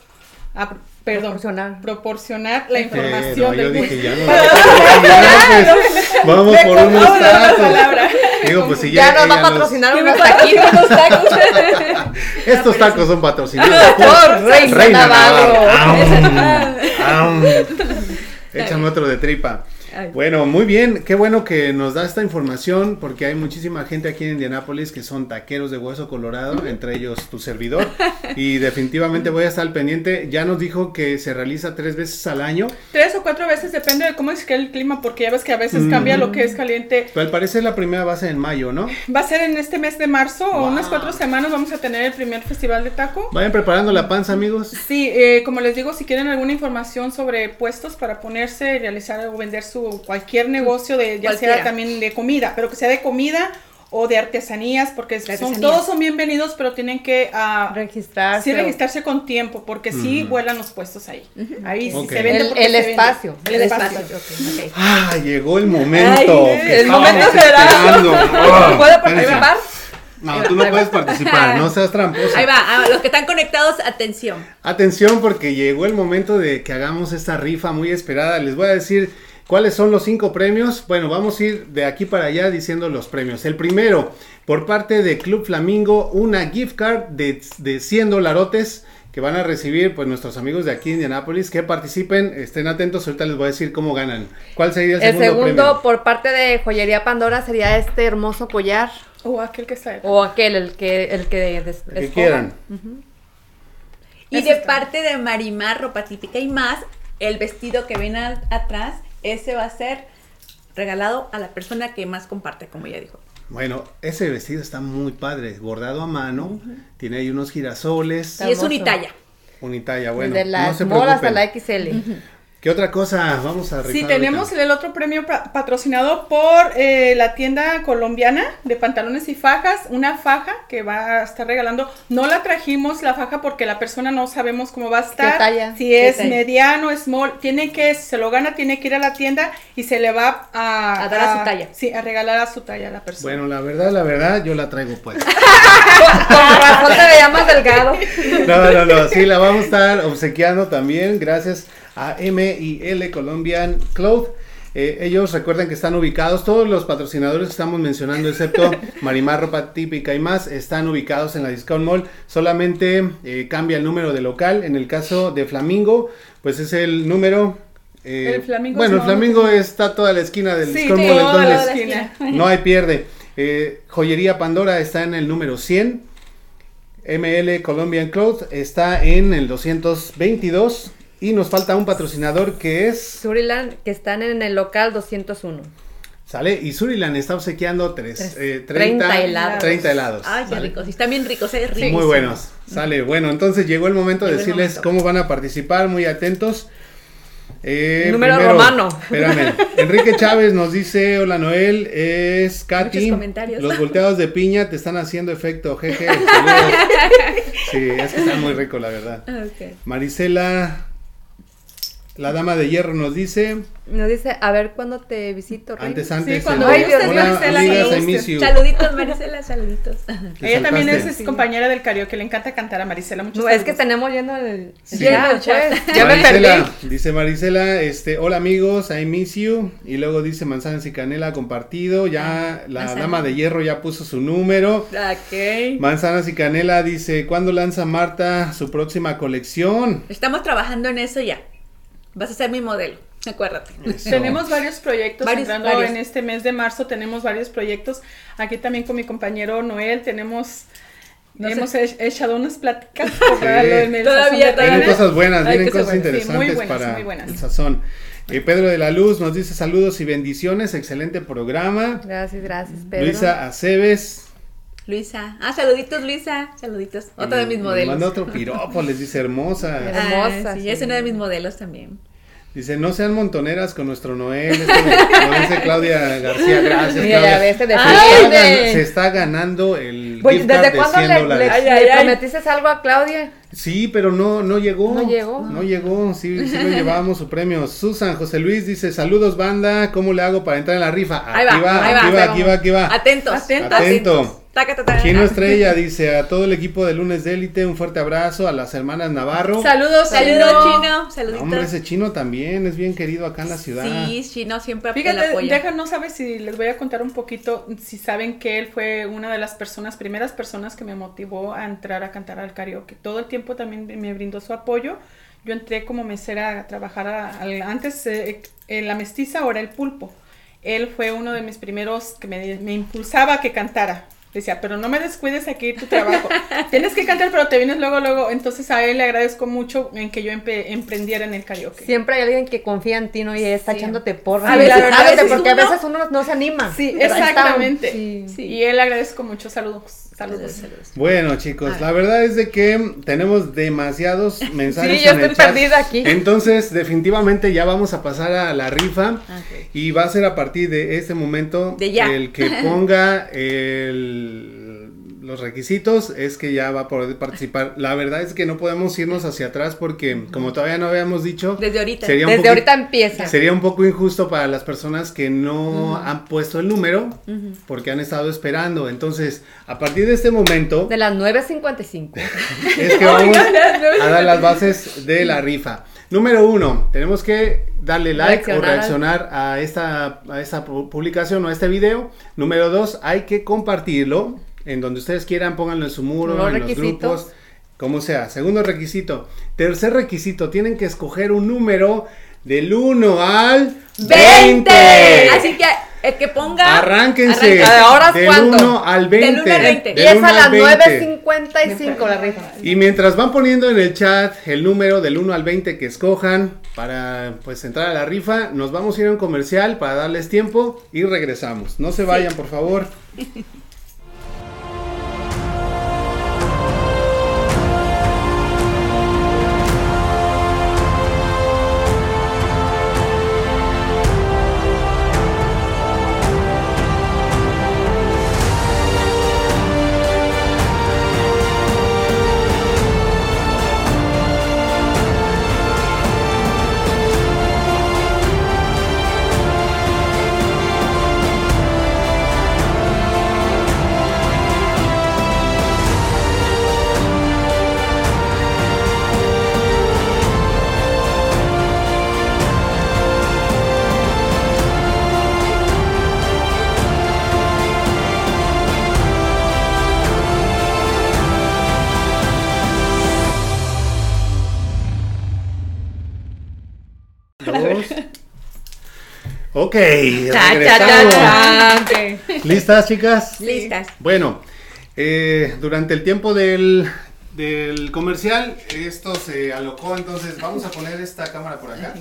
Speaker 3: A- perdón,
Speaker 2: Proporcionar.
Speaker 3: proporcionar la información
Speaker 1: no, yo
Speaker 3: del
Speaker 1: dije, ya no. Pues, vamos por unos tacos. Digo, pues si
Speaker 2: ya
Speaker 1: ya,
Speaker 2: nos va a patrocinar unos taquitos.
Speaker 4: Tacos.
Speaker 1: estos tacos son patrocinados por
Speaker 2: Por Reina,
Speaker 1: Reina
Speaker 2: Navarro.
Speaker 1: Navarro. Am, am. Échame otro de tripa. Bueno, muy bien, qué bueno que nos da esta información porque hay muchísima gente aquí en Indianápolis que son taqueros de hueso colorado, entre ellos tu servidor, y definitivamente voy a estar al pendiente. Ya nos dijo que se realiza tres veces al año,
Speaker 3: Tres o cuatro veces, depende de cómo es que el clima, porque ya ves que a veces
Speaker 1: Mm.
Speaker 3: cambia lo que es caliente.
Speaker 1: pero al parecer la primera va a ser en mayo, ¿no?
Speaker 3: Va a ser en este mes de marzo o unas cuatro semanas vamos a tener el primer festival de taco.
Speaker 1: Vayan preparando la panza, amigos.
Speaker 3: Sí, eh, como les digo, si quieren alguna información sobre puestos para ponerse, realizar o vender su cualquier negocio de ya
Speaker 4: Cualquiera.
Speaker 3: sea también de comida, pero que sea de comida o de artesanías, porque son,
Speaker 4: artesanías.
Speaker 3: todos son bienvenidos, pero tienen que ah,
Speaker 2: Registrarse.
Speaker 3: sí registrarse con tiempo, porque sí vuelan los puestos ahí. Ahí sí se vende
Speaker 2: El,
Speaker 3: porque
Speaker 2: el
Speaker 3: se vende.
Speaker 2: espacio.
Speaker 3: El espacio.
Speaker 1: Ah, llegó el momento.
Speaker 3: Ay, el momento será.
Speaker 1: Ah,
Speaker 2: ¿Puedo
Speaker 1: espérense.
Speaker 2: participar?
Speaker 1: No, tú no puedes participar, no seas tramposa.
Speaker 4: Ahí va, ah, los que están conectados, atención.
Speaker 1: Atención porque llegó el momento de que hagamos esta rifa muy esperada. Les voy a decir cuáles son los cinco premios. Bueno, vamos a ir de aquí para allá diciendo los premios. El primero, por parte de Club Flamingo, una gift card de, de 100 dolarotes que van a recibir pues nuestros amigos de aquí de Indianapolis que participen, estén atentos, ahorita les voy a decir cómo ganan. ¿Cuál sería el,
Speaker 2: El
Speaker 1: segundo,
Speaker 2: segundo,
Speaker 1: premio?
Speaker 2: por parte de Joyería Pandora, sería este hermoso collar.
Speaker 3: O aquel que está.
Speaker 2: O aquel, el que, el que des-
Speaker 1: El que
Speaker 2: escojan.
Speaker 1: quieran.
Speaker 4: Y
Speaker 3: Eso
Speaker 4: de
Speaker 3: está.
Speaker 4: parte de Marimar, ropa típica y más, el vestido que ven al- atrás, ese va a ser regalado a la persona que más comparte, como ya dijo.
Speaker 1: Bueno, ese vestido está muy padre, bordado a mano, tiene ahí unos girasoles,
Speaker 4: y es unitalla.
Speaker 1: unitalla, bueno,
Speaker 2: Desde la
Speaker 1: no se
Speaker 2: small hasta la XL.
Speaker 1: ¿Qué otra cosa vamos a
Speaker 3: Sí,
Speaker 1: ahorita?
Speaker 3: tenemos el otro premio pa- patrocinado por eh, la tienda colombiana de pantalones y fajas, una faja que va a estar regalando. No la trajimos la faja porque la persona no sabemos cómo va a estar.
Speaker 2: talla?
Speaker 3: Si
Speaker 2: ¿Qué
Speaker 3: es
Speaker 2: talla?
Speaker 3: mediano, small, tiene que, si se lo gana, tiene que ir a la tienda y se le va a,
Speaker 4: A dar a su talla.
Speaker 3: Sí, a regalar a su talla a la persona.
Speaker 1: Bueno, la verdad, la verdad, yo la traigo pues.
Speaker 2: Con razón te veía más delgado.
Speaker 1: No, no, no, sí, la vamos a estar obsequiando también gracias a M y L Colombian Cloth. Eh, ellos recuerden que están ubicados, todos los patrocinadores que estamos mencionando, excepto Marimar Ropa Típica y más, están ubicados en la Discount Mall. Solamente eh, cambia el número de local. En el caso de Flamingo, pues es el número. eh,
Speaker 3: El Flamingo
Speaker 1: bueno,
Speaker 3: es
Speaker 1: el
Speaker 3: no-
Speaker 1: Flamingo está toda la esquina del
Speaker 3: Sí,
Speaker 1: Discount
Speaker 3: sí,
Speaker 1: Mall,
Speaker 3: toda la
Speaker 1: entonces
Speaker 3: esquina.
Speaker 1: no hay pierde. Eh, Joyería Pandora está en el número 100. ML Colombian Cloth está en el 222. Y nos falta un patrocinador que es.
Speaker 2: Suriland, que están en el local 201.
Speaker 1: Sale. Y Surilan está obsequiando tres, eh, 30,
Speaker 2: 30 helados.
Speaker 1: 30 helados.
Speaker 4: Ay, qué
Speaker 1: ¿sale?
Speaker 4: ricos. Y están bien ricos, ¿eh? Ricos.
Speaker 1: Muy buenos. Sale. Bueno, entonces llegó el momento de
Speaker 4: Llegó
Speaker 1: decirles
Speaker 4: momento.
Speaker 1: cómo van a participar. Muy atentos. Eh,
Speaker 2: Número romano.
Speaker 1: Espérame. Enrique Chávez nos dice: Hola Noel, es Katy. Los volteados de piña te están haciendo efecto. Jeje. Sí, es que está muy rico, la verdad.
Speaker 4: Ok.
Speaker 1: Marisela, la dama de hierro, nos dice:
Speaker 2: Nos dice, a ver cuándo te visito, Rey.
Speaker 1: Antes, antes.
Speaker 3: cuando
Speaker 1: el-
Speaker 2: gustes,
Speaker 1: Hola,
Speaker 3: Marisela,
Speaker 1: amigas,
Speaker 3: cuando
Speaker 1: miss
Speaker 3: gustes.
Speaker 1: you.
Speaker 4: Saluditos, Marisela, saluditos.
Speaker 3: Ella también es, compañera del karaoke, le encanta cantar a Marisela. Muchos
Speaker 2: No, es que tenemos lleno el,
Speaker 1: Sí.
Speaker 4: El chat.
Speaker 2: pues, ya me
Speaker 1: Marisela,
Speaker 2: perdí.
Speaker 1: Dice Marisela, este, hola amigos, I miss you. Y luego dice manzanas y canela compartido. Ya la
Speaker 4: manzana.
Speaker 1: dama de hierro ya puso su número.
Speaker 4: Ok.
Speaker 1: Manzanas y canela dice, ¿cuándo lanza Marta su próxima colección?
Speaker 4: Estamos trabajando en eso ya. Vas a ser mi modelo, acuérdate.
Speaker 1: Eso.
Speaker 3: Tenemos varios proyectos
Speaker 4: Varios,
Speaker 3: entrando
Speaker 4: varios.
Speaker 3: en este mes de marzo tenemos varios proyectos aquí también con mi compañero Noel tenemos
Speaker 4: No
Speaker 3: hemos
Speaker 4: sé.
Speaker 3: echado unas pláticas por lo
Speaker 4: Todavía, todavía.
Speaker 1: Vienen cosas buenas,
Speaker 4: Hay
Speaker 1: vienen
Speaker 4: cosas.
Speaker 3: Sí,
Speaker 1: interesantes
Speaker 3: muy buenas,
Speaker 1: para
Speaker 3: muy buenas.
Speaker 1: el sazón. Eh, Pedro de la Luz nos dice saludos y bendiciones, excelente programa.
Speaker 2: Gracias, gracias, Pedro.
Speaker 1: Luisa Aceves.
Speaker 4: Luisa. Ah, saluditos, Luisa. Saluditos. Otro de mis modelos.
Speaker 1: Manda otro piropo, les dice hermosa.
Speaker 2: Hermosa,
Speaker 4: Ah, sí,
Speaker 2: sí.
Speaker 4: es uno de mis modelos también.
Speaker 1: Dice, no sean montoneras con nuestro Noel. Esto lo dice Claudia García. Gracias,
Speaker 2: Mira,
Speaker 1: Claudia.
Speaker 2: ya ves, te
Speaker 1: se, está, gan- se está ganando el
Speaker 2: Pues,
Speaker 1: gift card
Speaker 2: ¿Desde
Speaker 1: de
Speaker 2: cuándo
Speaker 1: 100
Speaker 2: le, le,
Speaker 1: dólares.
Speaker 4: Ay,
Speaker 2: le
Speaker 4: ay, ay.
Speaker 2: prometiste algo a Claudia?
Speaker 1: Sí, pero no, no llegó.
Speaker 2: No llegó.
Speaker 1: No llegó. Sí, sí lo llevábamos su premio. Susan José Luis dice, saludos banda. ¿Cómo le hago para entrar en la rifa?
Speaker 4: Ahí va, ahí va,
Speaker 1: aquí va, aquí va, aquí va.
Speaker 4: Atentos.
Speaker 3: Atentos.
Speaker 1: Atento. Chino Estrella dice a todo el equipo de Lunes de Élite un fuerte abrazo a las hermanas Navarro.
Speaker 3: saludos
Speaker 4: Saludos,
Speaker 3: Chino.
Speaker 4: Chino. Saluditos.
Speaker 1: Hombre, ese chino también es bien querido acá en la ciudad.
Speaker 4: Sí, Chino siempre
Speaker 3: Fíjate,
Speaker 4: apoyo.
Speaker 3: deja, no sabes si les voy a contar un poquito, si saben que él fue una de las personas, primeras personas que me motivó a entrar a cantar al karaoke. Todo el tiempo también me brindó su apoyo. Yo entré como mesera a trabajar a- al- antes eh, en la mestiza, ahora el pulpo. Él fue uno de mis primeros que me, me impulsaba a que cantara. Decía, pero no me descuides aquí tu trabajo. Tienes que cantar, pero te vienes luego, luego. Entonces a él le agradezco mucho en que yo empe- emprendiera en el karaoke.
Speaker 2: Siempre hay alguien que confía en ti, ¿no? Y está
Speaker 4: Sí.
Speaker 2: echándote porras.
Speaker 3: A
Speaker 2: la verdad,
Speaker 3: veces
Speaker 2: porque a
Speaker 4: uno-
Speaker 2: veces uno no se anima.
Speaker 3: Sí, exactamente.
Speaker 2: Sí.
Speaker 4: Sí.
Speaker 3: Y él agradezco mucho. Saludos. Saludos.
Speaker 4: Saludos.
Speaker 1: Bueno, chicos, la verdad es de que tenemos demasiados mensajes.
Speaker 2: Sí, yo
Speaker 1: en el
Speaker 2: estoy
Speaker 1: chat.
Speaker 2: perdida aquí.
Speaker 1: Entonces, definitivamente ya vamos a pasar a la rifa.
Speaker 4: Ok.
Speaker 1: Y va a ser a partir de este momento
Speaker 4: De ya.
Speaker 1: el que ponga el- los requisitos es que ya va a poder participar. La verdad es que no podemos irnos hacia atrás porque como todavía no habíamos dicho,
Speaker 4: Desde ahorita.
Speaker 1: sería
Speaker 2: Desde ahorita empieza.
Speaker 1: Sería un poco injusto para las personas que no han puesto el número porque han estado esperando. Entonces, a partir de este momento,
Speaker 2: De las 9.55.
Speaker 1: es que vamos a dar las bases de la rifa. Número uno, tenemos que darle like
Speaker 2: Reaccionar
Speaker 1: o reaccionar a esta, a esta pu- publicación o a este video. Número dos, hay que compartirlo en donde ustedes quieran, pónganlo en su muro,
Speaker 2: Los
Speaker 1: en
Speaker 2: requisitos.
Speaker 1: los grupos, como sea. Segundo requisito. Tercer requisito, tienen que escoger un número del 1 al 20.
Speaker 4: 20. Así que El que ponga.
Speaker 1: Arránquense.
Speaker 2: Arranca. ¿Ahora
Speaker 1: del
Speaker 2: cuánto?
Speaker 1: 1 al 20.
Speaker 4: Del uno al 20.
Speaker 2: Y es
Speaker 1: 1
Speaker 2: a las
Speaker 1: 20.
Speaker 2: 9.55 la rifa.
Speaker 1: Y mientras van poniendo en el chat el número del 1 al 20 que escojan para pues entrar a la rifa, nos vamos a ir a un comercial para darles tiempo y regresamos. No se vayan, por favor. ¿Listas, chicas?
Speaker 4: Listas.
Speaker 1: Bueno, eh, durante el tiempo del, del comercial, esto se alocó, entonces vamos a poner esta cámara por acá.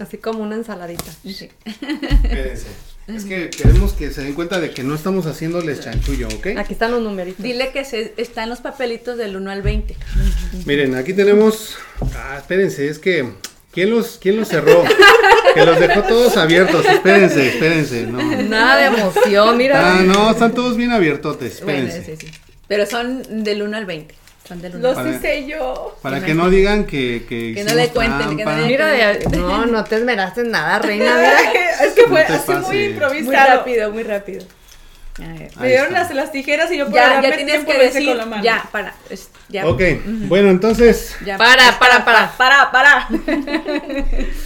Speaker 2: Así como una ensaladita.
Speaker 1: Espérense. Es que queremos que se den cuenta de que no estamos haciéndoles chanchullo, ¿ok?
Speaker 2: Aquí están los numeritos.
Speaker 4: Dile que se, están los papelitos del 1 al 20.
Speaker 1: Miren, aquí tenemos. Ah, espérense, es que. ¿Quién los, quién los cerró? que los dejó todos abiertos. Espérense, espérense. No.
Speaker 2: Nada de emoción, mira.
Speaker 1: Ah, no, están todos bien abiertotes.
Speaker 4: Bueno,
Speaker 1: Espérense.
Speaker 4: sí, sí. Pero son del 1 al 20. Son del 1
Speaker 3: Los
Speaker 1: Para-
Speaker 3: hice yo.
Speaker 1: Para que no digan que. Que,
Speaker 4: Que no le cuenten, que no
Speaker 1: trampa.
Speaker 4: le-
Speaker 2: Mira, de- no, no te esmeraste en nada, reina. Mira.
Speaker 3: es que fue
Speaker 1: No
Speaker 3: así muy
Speaker 4: Muy
Speaker 3: improvisado.
Speaker 4: rápido, muy rápido. A ver.
Speaker 3: Me dieron las, las tijeras y yo por
Speaker 4: Ya, ya tienes que decir.
Speaker 3: con la mano.
Speaker 4: Ya, para. ya.
Speaker 1: Ok, bueno, entonces
Speaker 4: Ya.
Speaker 2: Para, para, para.
Speaker 3: Para, para.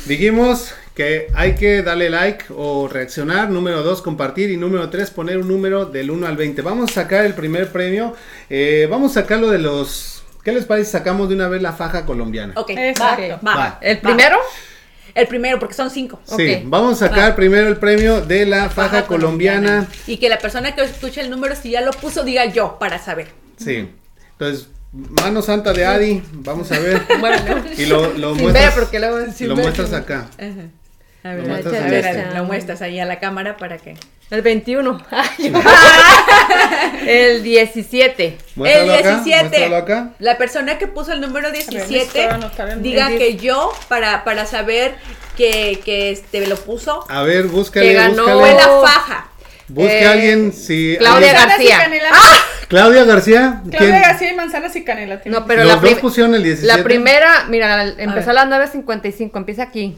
Speaker 1: dijimos que hay que darle like o reaccionar. Número 2, compartir. Y número 3, poner un número del 1 al 20. Vamos a sacar el primer premio. Eh, vamos a sacarlo de los. ¿Qué les parece? si Sacamos de una vez la faja colombiana.
Speaker 4: Ok,
Speaker 3: Exacto.
Speaker 4: va, va.
Speaker 1: Va.
Speaker 2: ¿El
Speaker 4: va.
Speaker 2: primero?
Speaker 4: El primero, porque son cinco.
Speaker 1: Sí, vamos a sacar
Speaker 4: Va.
Speaker 1: primero el premio de la faja, colombiana.
Speaker 4: Y que la persona que escuche el número, si ya lo puso, diga yo para saber.
Speaker 1: Sí. Entonces, mano santa de Adi, vamos a ver.
Speaker 2: Bueno,
Speaker 1: Y lo, lo muestras,
Speaker 2: ver, porque luego.
Speaker 1: lo muestras acá.
Speaker 4: Ajá. A
Speaker 1: Lo
Speaker 4: ver,
Speaker 1: muestras
Speaker 4: a ver, a ver, lo muestras ahí a la cámara para que.
Speaker 2: El 21. el 17.
Speaker 1: Muéstralo
Speaker 4: el
Speaker 1: acá,
Speaker 4: 17.
Speaker 1: muéstralo acá.
Speaker 4: La persona que puso el número
Speaker 3: necesito
Speaker 4: 17
Speaker 3: anotar el-
Speaker 4: diga
Speaker 3: el
Speaker 4: que yo para, para saber que, que este lo puso
Speaker 1: A ver, búscale,
Speaker 2: Que ganó
Speaker 1: búscale.
Speaker 4: fue la faja.
Speaker 1: Busque
Speaker 2: Eh,
Speaker 1: a alguien, si...
Speaker 2: Claudia
Speaker 1: alguien-
Speaker 3: Manzanas y
Speaker 2: García.
Speaker 1: Claudia García.
Speaker 3: Claudia. García y manzanas y canela.
Speaker 2: No, pero
Speaker 1: Los
Speaker 2: la,
Speaker 1: dos pusieron el 17.
Speaker 2: la primera, mira, empezó
Speaker 4: ver.
Speaker 2: a, las 9.55, empieza aquí.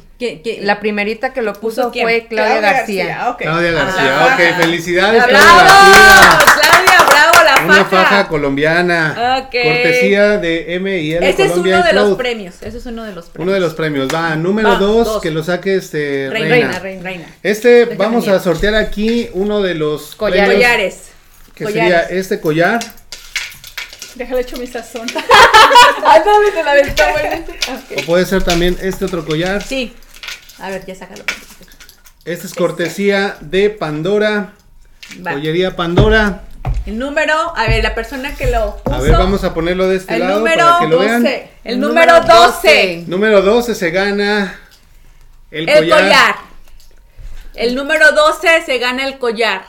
Speaker 2: La primerita que lo puso fue Claudia, García.
Speaker 3: ok.
Speaker 1: Claudia García,
Speaker 3: La
Speaker 1: ok,
Speaker 3: faja.
Speaker 1: felicidades
Speaker 2: ¡Bravo!
Speaker 1: Claudia García.
Speaker 4: Claudia, bravo, la
Speaker 1: Una
Speaker 4: faja.
Speaker 1: faja colombiana.
Speaker 4: Ok.
Speaker 1: Cortesía de M y L
Speaker 4: Ese es uno de los premios. Ese es uno de los premios.
Speaker 1: Uno de los premios. Va, número
Speaker 4: Va,
Speaker 1: dos,
Speaker 4: dos.
Speaker 1: que lo saque este
Speaker 4: Reina,
Speaker 1: Reina.
Speaker 4: reina.
Speaker 1: Este,
Speaker 4: Déjame
Speaker 1: vamos a sortear aquí uno de los
Speaker 2: Collares.
Speaker 1: premios,
Speaker 4: Collares.
Speaker 1: que
Speaker 4: Collares.
Speaker 1: sería este collar.
Speaker 3: Déjale hecho mi sazón.
Speaker 4: Te la aventó.
Speaker 1: O puede ser también este otro collar.
Speaker 4: Sí. A ver, ya sácalo.
Speaker 1: Este es cortesía de Pandora.
Speaker 4: Va.
Speaker 1: Joyería Pandora.
Speaker 4: El número, a ver, la persona que lo puso.
Speaker 1: A ver, vamos a ponerlo de este
Speaker 4: El
Speaker 1: lado
Speaker 4: número
Speaker 1: para que lo vean.
Speaker 4: 12. El
Speaker 2: El
Speaker 4: número
Speaker 2: número
Speaker 4: 12.
Speaker 1: Número 12 se gana el,
Speaker 4: El collar. El número 12 se gana el collar.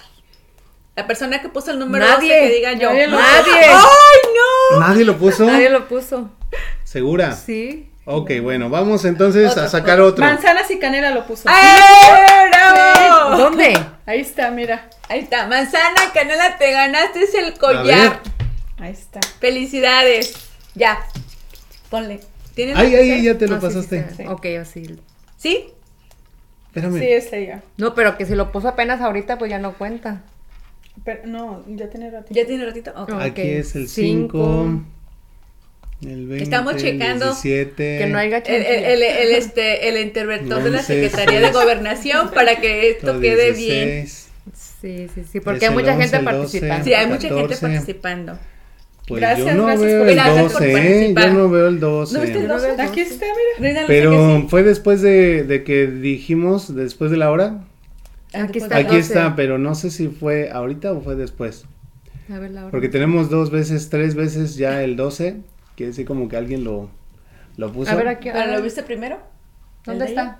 Speaker 4: La persona que puso el número
Speaker 2: Nadie.
Speaker 4: 12 que diga yo.
Speaker 3: Nadie lo
Speaker 2: Nadie.
Speaker 4: ¡Ay, no!
Speaker 1: ¿Nadie lo puso?
Speaker 2: Nadie lo puso.
Speaker 1: ¿Segura?
Speaker 2: Sí.
Speaker 1: Ok, bueno, vamos entonces
Speaker 4: Otro,
Speaker 1: a sacar otro.
Speaker 3: Manzanas y canela lo puso.
Speaker 4: ¡Ay, bravo!
Speaker 2: ¿Dónde?
Speaker 3: Ahí está, mira.
Speaker 4: Ahí está. Manzana, canela, te ganaste el collar.
Speaker 3: Ahí está.
Speaker 4: Felicidades. Ya. Ponle. ¿Tienes
Speaker 1: Ay, ay, ya te lo
Speaker 2: Ah, sí, sí,
Speaker 1: pasaste.
Speaker 2: sí. Ok, así.
Speaker 4: ¿Sí?
Speaker 1: Espérame.
Speaker 3: Sí, es ella.
Speaker 2: No, pero que si lo puso apenas ahorita, pues ya no cuenta.
Speaker 3: Pero no, ya tiene ratito.
Speaker 4: ¿Ya tiene ratito?
Speaker 1: Aquí es el
Speaker 2: Cinco.
Speaker 1: 5. El 20.
Speaker 4: Estamos checando
Speaker 1: El 17.
Speaker 2: Que no haya
Speaker 4: El, el, el, el, este, el interventor de la Secretaría de. Gobernación para que esto quede bien.
Speaker 1: 16.
Speaker 2: Sí, sí, sí, porque hay mucha
Speaker 1: 11,
Speaker 2: gente
Speaker 1: el 12.
Speaker 2: participando.
Speaker 4: Sí, hay mucha gente
Speaker 1: 14.
Speaker 4: participando.
Speaker 1: Pues
Speaker 3: Gracias,
Speaker 1: yo no
Speaker 3: gracias
Speaker 1: veo
Speaker 3: por-
Speaker 1: el
Speaker 4: Gracias por
Speaker 1: 12, ¿eh? Yo no veo el 12.
Speaker 4: ¿No viste el
Speaker 2: ¿No
Speaker 4: 12?
Speaker 2: ves?
Speaker 3: Aquí está, mira.
Speaker 1: Pero fue después de, de que dijimos, después de la hora.
Speaker 2: Aquí está.
Speaker 1: Aquí
Speaker 2: 12.
Speaker 1: está, pero no sé si fue ahorita o fue después.
Speaker 2: A ver, la hora.
Speaker 1: Porque tenemos dos veces, tres veces ya el 12. Quiere decir como que alguien lo, lo puso.
Speaker 2: A ver, aquí.
Speaker 4: ¿Pero. ¿Lo viste primero?
Speaker 2: ¿Dónde
Speaker 4: ¿El de
Speaker 2: está?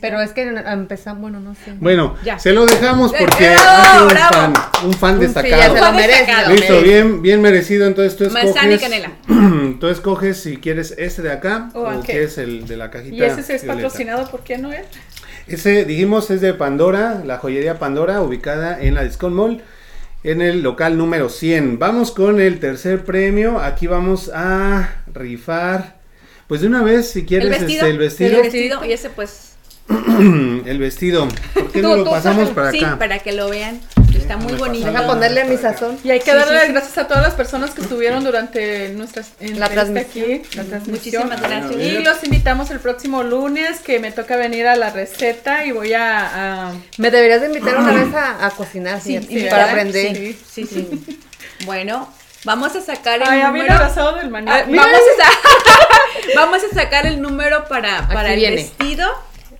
Speaker 2: Pero es que empezamos, bueno, no sé.
Speaker 1: Bueno,
Speaker 4: Ya.
Speaker 1: se lo dejamos porque
Speaker 4: ¡Bravo,
Speaker 1: ha sido un
Speaker 4: bravo!
Speaker 1: fan, un fan
Speaker 2: Sí, ya
Speaker 1: destacado.
Speaker 2: se lo
Speaker 4: Fan
Speaker 2: merece.
Speaker 4: destacado.
Speaker 2: lo
Speaker 1: Listo, bien, bien merecido. Entonces tú escoges.
Speaker 4: Manzana y canela.
Speaker 1: tú escoges si quieres este de acá
Speaker 3: O
Speaker 1: o,
Speaker 3: aquel.
Speaker 1: quieres el de la cajita.
Speaker 3: Y ese sí es
Speaker 1: violeta.
Speaker 3: patrocinado por quién, Noel?
Speaker 1: Ese, dijimos, es de Pandora, la joyería Pandora, ubicada en la Discount Mall, en el local número 100. Vamos con el tercer premio. Aquí vamos a rifar. Pues de una vez, si quieres,
Speaker 4: el vestido.
Speaker 1: este, el vestido.
Speaker 4: El vestido. Y ese pues.
Speaker 1: el vestido. ¿Por qué no lo pasamos para
Speaker 4: Sí,
Speaker 1: acá?
Speaker 4: para que lo vean. Está muy bonito.
Speaker 2: Deja ponerle mi sazón.
Speaker 3: Y hay que
Speaker 4: Sí,
Speaker 3: darle
Speaker 4: sí,
Speaker 3: las
Speaker 4: sí.
Speaker 3: gracias a todas las personas que estuvieron durante nuestras
Speaker 2: La transmisión.
Speaker 3: aquí, la transmisión.
Speaker 4: Muchísimas gracias.
Speaker 3: Y los invitamos el próximo lunes que me toca venir a la receta y voy a, a-
Speaker 2: Me deberías de invitar una vez a, a cocinar,
Speaker 4: Sí,
Speaker 2: sí,
Speaker 4: sí,
Speaker 2: para aprender.
Speaker 3: Sí.
Speaker 4: Sí, sí. Bueno, vamos a sacar el
Speaker 3: Ay,
Speaker 4: número.
Speaker 3: el asado del maní.
Speaker 4: Ah,
Speaker 3: Mira,
Speaker 4: vamos, a sa- vamos a sacar el número para, para el
Speaker 2: viene.
Speaker 4: vestido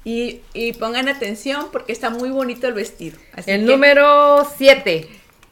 Speaker 4: y, y pongan atención porque está muy bonito el vestido. Así
Speaker 2: El
Speaker 4: que-
Speaker 2: número 7.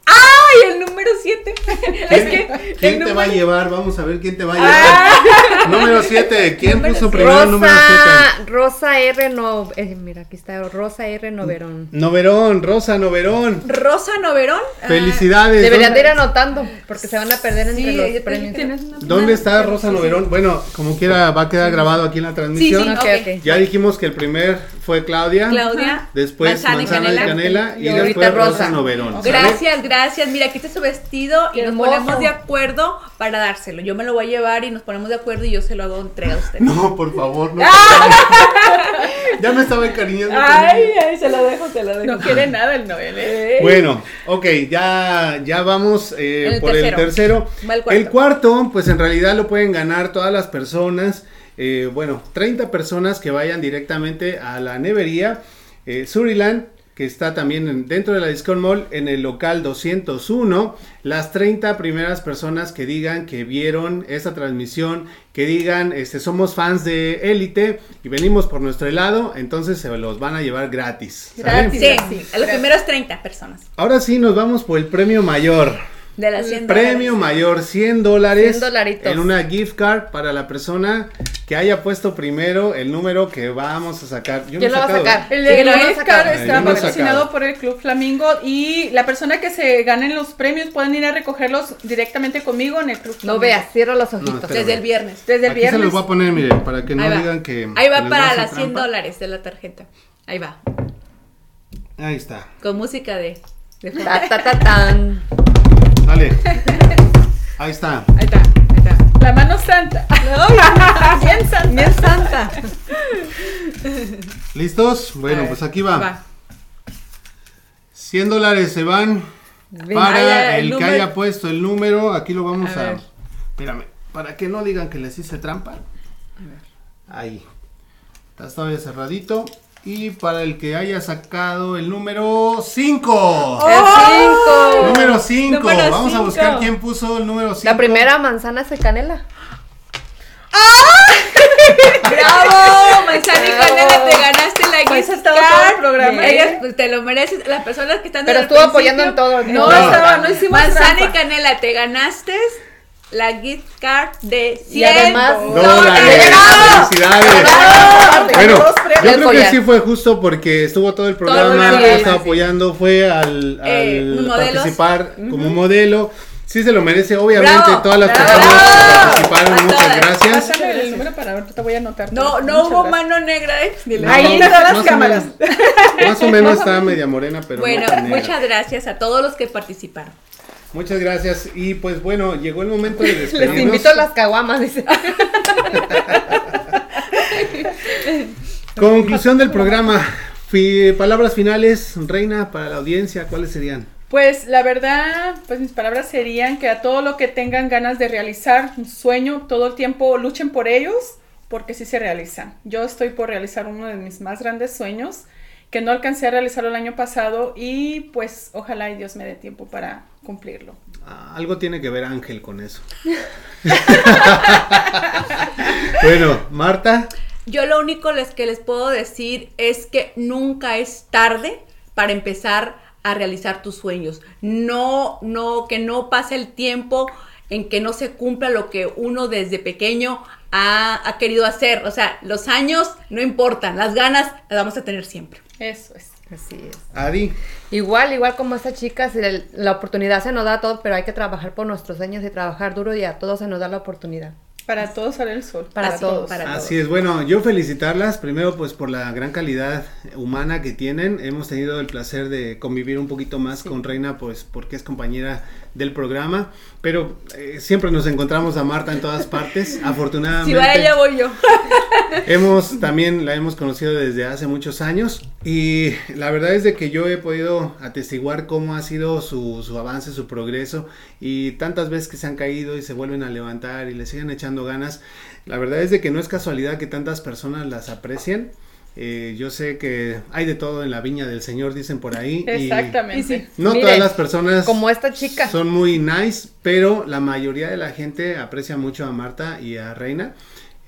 Speaker 4: ¡Ay, el número 7! es que
Speaker 1: ¿Quién te va a llevar? Vamos a ver quién te va a llevar. número 7. ¿Quién
Speaker 4: Número
Speaker 1: puso
Speaker 4: siete.
Speaker 1: primero el número 7?
Speaker 2: Rosa, Rosa R. No, eh, mira, aquí está Rosa R. Noverón.
Speaker 1: Noverón, Rosa Noverón.
Speaker 4: Rosa Noverón. ah,
Speaker 1: Felicidades.
Speaker 2: Deberían de
Speaker 1: ¿Dónde-
Speaker 2: ir anotando porque se van a perder entre
Speaker 4: Sí,
Speaker 2: los
Speaker 4: yo-
Speaker 2: premios.
Speaker 1: ¿Dónde está Rosa Noverón? Bueno, como quiera va a quedar grabado aquí en la
Speaker 4: Sí,
Speaker 1: transmisión.
Speaker 4: sí,
Speaker 2: Ok,
Speaker 4: ok.
Speaker 2: ok.
Speaker 1: Ya dijimos que el primer fue Claudia.
Speaker 4: Claudia.
Speaker 1: Después manzana, y canela. Y, después Rosa,
Speaker 2: Rosa.
Speaker 1: Noverón. ¿sale?
Speaker 4: Gracias, gracias. Mira, aquí está su vestido y nos
Speaker 2: hermoso.
Speaker 4: ponemos de acuerdo para dárselo. Yo me lo voy a llevar y nos ponemos de acuerdo y yo se lo hago entrega a usted.
Speaker 1: No, por favor, no. ya me estaba encariñando.
Speaker 4: Ay, ay, se lo dejo, se lo dejo.
Speaker 3: no quiere nada el Noel, ¿eh?
Speaker 1: Bueno, ok, ya, ya vamos eh,
Speaker 4: El
Speaker 1: por
Speaker 4: tercero.
Speaker 1: el tercero.
Speaker 4: Va el cuarto.
Speaker 1: El cuarto, pues en realidad lo pueden ganar todas las personas. eh, bueno, 30 personas que vayan directamente a la nevería eh, Suriland, que está también en- dentro de la Discount Mall en el local 201. Las 30 primeras personas que digan que vieron esta transmisión, que digan, este, somos fans de Élite y venimos por nuestro helado, entonces se los van a llevar gratis. ¿sale?
Speaker 3: Gratis.
Speaker 4: Sí,
Speaker 3: Sí,
Speaker 4: a los primeros 30 personas.
Speaker 1: Ahora sí nos vamos por el premio mayor.
Speaker 4: De las 100
Speaker 1: Premio mayor 100 dólares
Speaker 2: 100 dolaritos.
Speaker 1: en una gift card para la persona que haya puesto primero el número que vamos a sacar. Yo no
Speaker 2: ¿Quién lo va a sacar?
Speaker 1: ¿eh?
Speaker 3: El de
Speaker 2: lo
Speaker 3: gift card está
Speaker 1: no
Speaker 3: patrocinado por el Club Flamingo y la persona que se ganen los premios pueden ir a recogerlos directamente conmigo en el Club
Speaker 2: No
Speaker 3: Flamingo.
Speaker 2: veas, cierra los ojitos.
Speaker 4: Desde el viernes.
Speaker 3: Desde el
Speaker 1: Aquí se
Speaker 3: viernes.
Speaker 1: los voy a poner, miren, para que no digan que.
Speaker 4: Ahí va para las 100
Speaker 1: trampa.
Speaker 4: dólares de la tarjeta. Ahí va.
Speaker 1: Ahí está.
Speaker 4: Con música de. de
Speaker 2: Ta, ta, ta, tan.
Speaker 1: Dale. Ahí está.
Speaker 3: Ahí está, ahí está. La mano santa. Bien santa.
Speaker 2: Bien santa.
Speaker 1: ¿Listos? Bueno,
Speaker 3: A
Speaker 1: pues
Speaker 3: ver,
Speaker 1: aquí va.
Speaker 3: va.
Speaker 1: 100 dólares se van
Speaker 2: Ven,
Speaker 1: para
Speaker 4: el
Speaker 1: el, que haya puesto el número. Aquí lo vamos
Speaker 3: A
Speaker 1: a.
Speaker 3: ver.
Speaker 1: Espérame, para que no digan que les hice trampa. Ahí. Está todavía cerradito. Y para el que haya sacado el número 5.
Speaker 2: El 5.
Speaker 1: Número 5.
Speaker 4: Número
Speaker 1: Vamos a buscar quién puso el número 5.
Speaker 2: La primera manzana se canela.
Speaker 4: ¡Bravo! Manzana y canela, te ganaste la
Speaker 3: Pues estado todo el programa.
Speaker 4: Ellas, pues, te lo mereces. Las personas que están
Speaker 2: Pero estuvo apoyando en todo.
Speaker 3: No,
Speaker 1: No.
Speaker 3: estaba, no hicimos
Speaker 4: Manzana y canela, te ganaste la gift card de 100
Speaker 2: Y además-
Speaker 1: Dólares.
Speaker 2: ¡Bravo!
Speaker 1: Felicidades.
Speaker 3: ¡Bravo!
Speaker 1: Bueno, yo creo que sí fue justo porque estuvo todo el programa, ha estado
Speaker 4: sí.
Speaker 1: apoyando, fue al, al
Speaker 4: Eh, modelos.
Speaker 1: participar como modelo. Sí se lo merece, obviamente,
Speaker 4: Bravo,
Speaker 1: todas las
Speaker 4: bravo.
Speaker 1: personas que participaron,
Speaker 4: A
Speaker 1: muchas
Speaker 4: todas.
Speaker 1: gracias.
Speaker 3: Pásame el número para ver, te voy a anotar.
Speaker 4: No,
Speaker 3: todo.
Speaker 4: no
Speaker 3: Muchas
Speaker 4: hubo
Speaker 3: gracias.
Speaker 4: mano negra, ¿eh? Dile.
Speaker 1: No,
Speaker 3: Ahí están las
Speaker 1: más o
Speaker 3: cámaras.
Speaker 1: menos- más o menos está media morena, pero no
Speaker 4: Bueno, muchas gracias a todos los que participaron.
Speaker 1: Muchas gracias. Y pues bueno, llegó el momento de despedirnos.
Speaker 2: Les invito a las caguamas, dice.
Speaker 1: Conclusión del programa. Fi- palabras finales, Reina, para la audiencia, ¿cuáles serían?
Speaker 3: Pues la verdad, pues mis palabras serían que a todo lo que tengan ganas de realizar un sueño, todo el tiempo luchen por ellos, porque sí se realizan. Yo estoy por realizar uno de mis más grandes sueños, que no alcancé a realizarlo el año pasado y pues ojalá y Dios me dé tiempo para cumplirlo.
Speaker 1: Ah, algo tiene que ver Ángel con eso. bueno, Marta.
Speaker 4: Yo lo único les, que les puedo decir es que nunca es tarde para empezar a realizar tus sueños. No, no, que no pase el tiempo en que no se cumpla lo que uno desde pequeño ha, ha querido hacer. O sea, los años no importan, las ganas las vamos a tener siempre.
Speaker 3: Eso es.
Speaker 2: Así es.
Speaker 1: Adi,
Speaker 2: Igual, igual como esta chica, si el- la oportunidad se nos da a todos, pero hay que trabajar por nuestros sueños y trabajar duro y a todos se nos da la oportunidad.
Speaker 3: Para todos sale el sol.
Speaker 2: Para todos,
Speaker 4: para
Speaker 1: Así es, bueno, yo felicitarlas primero pues por la gran calidad humana que tienen. Hemos tenido el placer de convivir un poquito más con Reina pues porque es compañera del programa, pero eh, siempre nos encontramos a Marta en todas partes, afortunadamente.
Speaker 4: Si va ella, voy yo.
Speaker 1: Hemos también la hemos conocido desde hace muchos años y la verdad es de que yo he podido atestiguar cómo ha sido su, su avance, su progreso y tantas veces que se han caído y se vuelven a levantar y le siguen echando ganas. La verdad es de que no es casualidad que tantas personas las aprecien. Eh, yo sé que hay de todo en la viña del Señor, dicen por ahí.
Speaker 3: Exactamente.
Speaker 4: Y sí.
Speaker 1: no todas las personas
Speaker 2: Como esta chica.
Speaker 1: son muy nice, pero la mayoría de la gente aprecia mucho a Marta y a Reina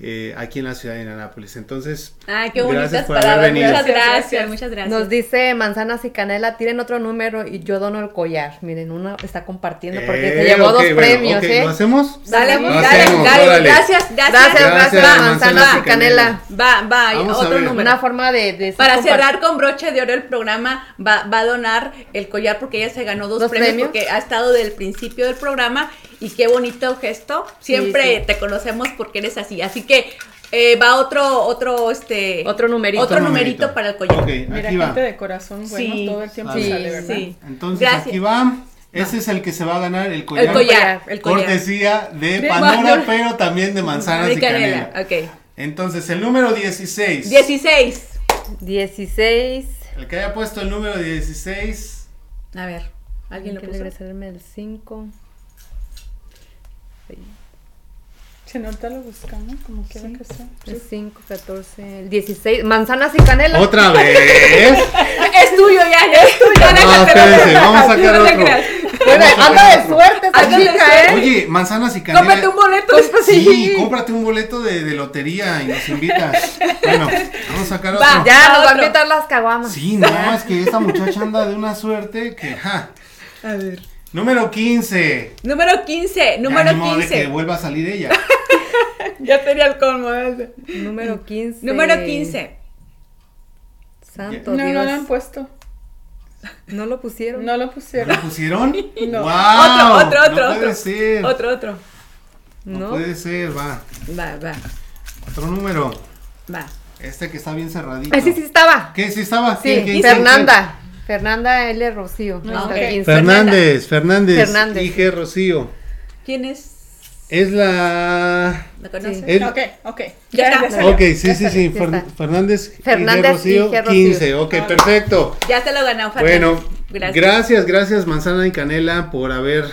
Speaker 1: eh, aquí en la ciudad de Indianápolis. Entonces,
Speaker 4: Ay, qué
Speaker 1: Gracias
Speaker 4: bonitas
Speaker 1: por haber venido.
Speaker 4: Muchas
Speaker 3: Gracias,
Speaker 4: muchas gracias.
Speaker 2: Nos dice Manzanas y Canela, tiren otro número y yo dono el collar. Miren, uno está compartiendo porque se
Speaker 1: eh,
Speaker 2: llevó
Speaker 1: ok,
Speaker 2: dos
Speaker 1: bueno,
Speaker 2: premios,
Speaker 1: ok,
Speaker 2: ¿eh?
Speaker 1: ¿Lo hacemos?
Speaker 4: Dale,
Speaker 2: Lo
Speaker 4: dale,
Speaker 1: hacemos,
Speaker 4: dale. Gracias, gracias.
Speaker 2: Gracias,
Speaker 1: Manzanas y
Speaker 2: Canela.
Speaker 4: Va, va,
Speaker 1: Vamos
Speaker 4: otro número.
Speaker 2: Una forma de... de
Speaker 4: Para cerrar con broche de oro el programa, va, va a donar el collar porque ella se ganó dos,
Speaker 2: ¿Dos
Speaker 4: premios,
Speaker 2: premios?
Speaker 4: porque ha estado del principio del programa y qué bonito gesto. Siempre
Speaker 2: sí.
Speaker 4: te conocemos porque eres así. Así que eh, va otro, otro, este,
Speaker 2: Otro numerito.
Speaker 4: otro
Speaker 1: Otro
Speaker 4: numerito
Speaker 1: numerito.
Speaker 4: para el collar.
Speaker 1: Ok,
Speaker 3: Mira,
Speaker 1: aquí va.
Speaker 3: gente de corazón bueno
Speaker 4: Sí,
Speaker 3: todo el tiempo
Speaker 1: sí,
Speaker 3: sale, ¿verdad?
Speaker 4: sí.
Speaker 1: Entonces
Speaker 4: Gracias.
Speaker 1: aquí va. Ese es el que se va a ganar el collar.
Speaker 4: El collar, el collar.
Speaker 1: Cortesía de
Speaker 4: De
Speaker 1: Pandora,
Speaker 4: Pandora.
Speaker 1: pero también de manzanas
Speaker 4: De
Speaker 1: y
Speaker 4: canela,
Speaker 1: canela.
Speaker 4: ok.
Speaker 1: Entonces, el número 16.
Speaker 4: 16.
Speaker 2: 16.
Speaker 1: El que haya puesto el número 16.
Speaker 4: A ver, ¿alguien lo puso?
Speaker 2: regresarme el 5.
Speaker 3: Si no te lo buscamos, como quiera que sea.
Speaker 2: El 5, 14, el 16. Manzanas y canela.
Speaker 1: Otra vez.
Speaker 4: Es tuyo ya, ya es tuyo.
Speaker 1: No, espérense, vamos a sacar otro.
Speaker 2: Bueno,
Speaker 1: Vamos a
Speaker 2: anda de
Speaker 1: otro.
Speaker 2: suerte
Speaker 4: de
Speaker 2: chica,
Speaker 4: suerte.
Speaker 2: ¿eh?
Speaker 1: Oye, manzanas y canela.
Speaker 4: Cómprate un boleto.
Speaker 1: Sí, cómprate un boleto de, de lotería y nos invitas. Bueno, vamos a sacar otro.
Speaker 4: Va,
Speaker 2: Ya, nos va a invitar las caguamas.
Speaker 1: Sí, no, es que esta muchacha anda de una suerte que, ja.
Speaker 4: A ver.
Speaker 1: Número 15.
Speaker 4: Número 15,
Speaker 1: Ya,
Speaker 4: número
Speaker 1: ni modo de que
Speaker 4: 15.
Speaker 1: vuelva a salir ella.
Speaker 4: Ya tenía el colmo. ese.
Speaker 2: Número 15.
Speaker 4: Número 15.
Speaker 2: Santo
Speaker 3: No, no lo han
Speaker 2: Dios.
Speaker 3: puesto.
Speaker 2: No lo pusieron.
Speaker 3: No lo
Speaker 1: ¿No
Speaker 3: pusieron.
Speaker 1: lo pusieron?
Speaker 3: No.
Speaker 1: ¡Wow!
Speaker 4: Otro, otro,
Speaker 1: no
Speaker 4: otro,
Speaker 1: puede
Speaker 4: otro.
Speaker 1: ser.
Speaker 4: Otro, otro.
Speaker 1: No,
Speaker 2: ¿No?
Speaker 1: puede ser, va.
Speaker 4: Va, va,
Speaker 1: Otro número.
Speaker 4: va.
Speaker 1: Este que está bien cerradito.
Speaker 2: Ah, sí, sí estaba.
Speaker 1: ¿Qué? ¿Sí estaba?
Speaker 2: Sí,
Speaker 1: ¿Quién, quién,
Speaker 2: Fernanda. Fernanda L. Rocío.
Speaker 3: Ah,
Speaker 2: Hasta
Speaker 3: ok.
Speaker 2: el 15.
Speaker 1: Fernández, Fernández.
Speaker 2: Fernández.
Speaker 1: Dije Rocío.
Speaker 4: ¿Quién es?
Speaker 1: Es la.
Speaker 4: ¿La conoces?
Speaker 1: Es-
Speaker 3: Ok, ok.
Speaker 4: Ya está.
Speaker 1: Ok, sí,
Speaker 3: ya
Speaker 1: sí, sí. Fer-. Fernández.
Speaker 2: Fernández
Speaker 1: Rocío,
Speaker 2: Rocío.
Speaker 1: 15. Ok,
Speaker 3: Ah.
Speaker 1: perfecto.
Speaker 4: Ya te lo ganó, Fernanda.
Speaker 1: Bueno,
Speaker 4: gracias.
Speaker 1: gracias. gracias, Manzana y Canela por haber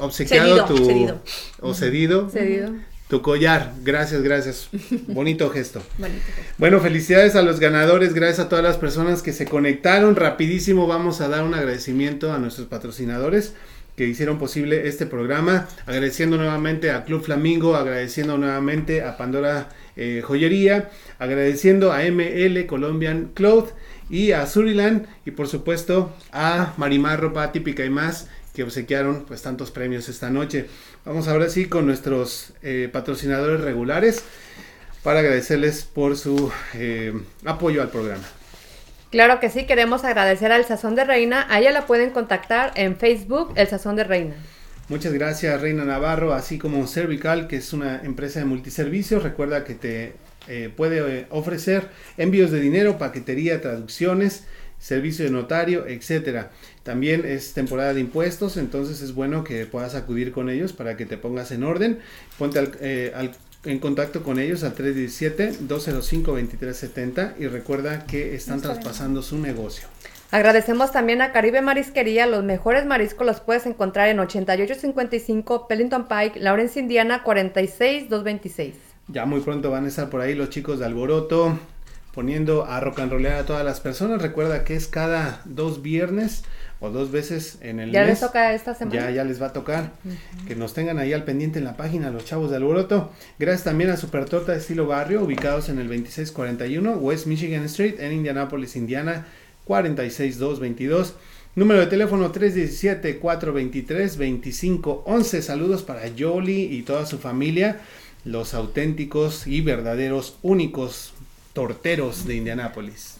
Speaker 1: obsequiado
Speaker 4: Cedido,
Speaker 1: tu
Speaker 4: cedido.
Speaker 1: o cedido
Speaker 2: Cedido.
Speaker 1: Tu collar. Gracias, gracias. Bonito gesto.
Speaker 4: Bonito.
Speaker 1: Bueno, felicidades a los ganadores, gracias a todas las personas que se conectaron. Rapidísimo vamos a dar un agradecimiento a nuestros patrocinadores que hicieron posible este programa, agradeciendo nuevamente a Club Flamingo, agradeciendo nuevamente a Pandora eh, Joyería, agradeciendo a ML Colombian Cloth y a Suriland y por supuesto a Marimar Ropa Típica y más que obsequiaron pues tantos premios esta noche. Vamos ahora sí con nuestros eh, patrocinadores regulares para agradecerles por su eh, apoyo al programa.
Speaker 2: Claro que sí, queremos agradecer al Sazón de Reina. A ella la pueden contactar en Facebook, El Sazón de Reina.
Speaker 1: Muchas gracias Reina Navarro, así como Cervical, que es una empresa de multiservicios. Recuerda que te eh, puede ofrecer envíos de dinero, paquetería, traducciones, servicio de notario, etcétera. También es temporada de impuestos, entonces es bueno que puedas acudir con ellos para que te pongas en orden. Ponte al- eh, al- en contacto con ellos al 317-205-2370 y recuerda que están
Speaker 3: Está bien.
Speaker 1: traspasando su negocio.
Speaker 2: Agradecemos también a Caribe Marisquería. Los mejores mariscos los puedes encontrar en 8855 Pellington Pike, Lawrence, Indiana 46226.
Speaker 1: Ya muy pronto van a estar por ahí los chicos de Alboroto poniendo a rock and rollear a todas las personas. Recuerda que es cada dos viernes. O dos veces en el
Speaker 2: Ya
Speaker 1: mes.
Speaker 2: les toca esta semana.
Speaker 1: Ya, ya les va a tocar. Que nos tengan ahí al pendiente en la página Los Chavos de Alboroto. Gracias también a Super Torta de estilo barrio, ubicados en el 2641 West Michigan Street en Indianapolis, Indiana, 46222. Número de teléfono 317-423-2511. Saludos para Yoli y toda su familia, los auténticos y verdaderos únicos torteros de Indianápolis.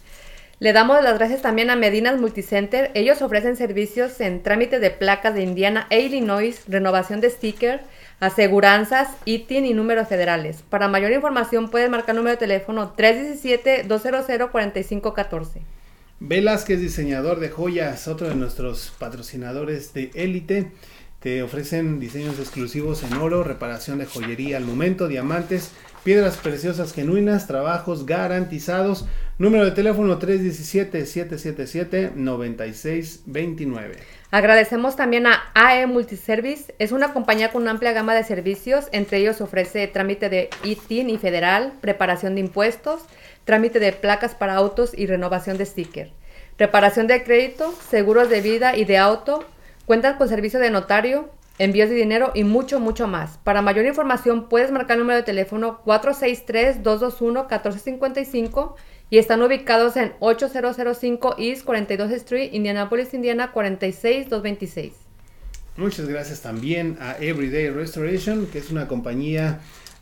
Speaker 2: Le damos las gracias también a Medinas Multicenter. Ellos ofrecen servicios en trámite de placas de Indiana e Illinois, renovación de sticker, aseguranzas, ITIN y números federales. Para mayor información puedes marcar el número de teléfono 317-200-4514.
Speaker 1: Velázquez, diseñador de joyas, otro de nuestros patrocinadores de élite. Te ofrecen diseños exclusivos en oro, reparación de joyería al momento, diamantes, piedras preciosas genuinas, trabajos garantizados. Número de teléfono 317-777-9629.
Speaker 2: Agradecemos también a AE Multiservice. Es una compañía con una amplia gama de servicios. Entre ellos ofrece trámite de ITIN y federal, preparación de impuestos, trámite de placas para autos y renovación de sticker, reparación de crédito, seguros de vida y de auto. Cuentan con servicio de notario, envíos de dinero y mucho, mucho más. Para mayor información puedes marcar el número de teléfono 463-221-1455 y están ubicados en 8005 East 42 Street, Indianapolis, Indiana 46226.
Speaker 1: Muchas gracias también a Everyday Restoration, que es una compañía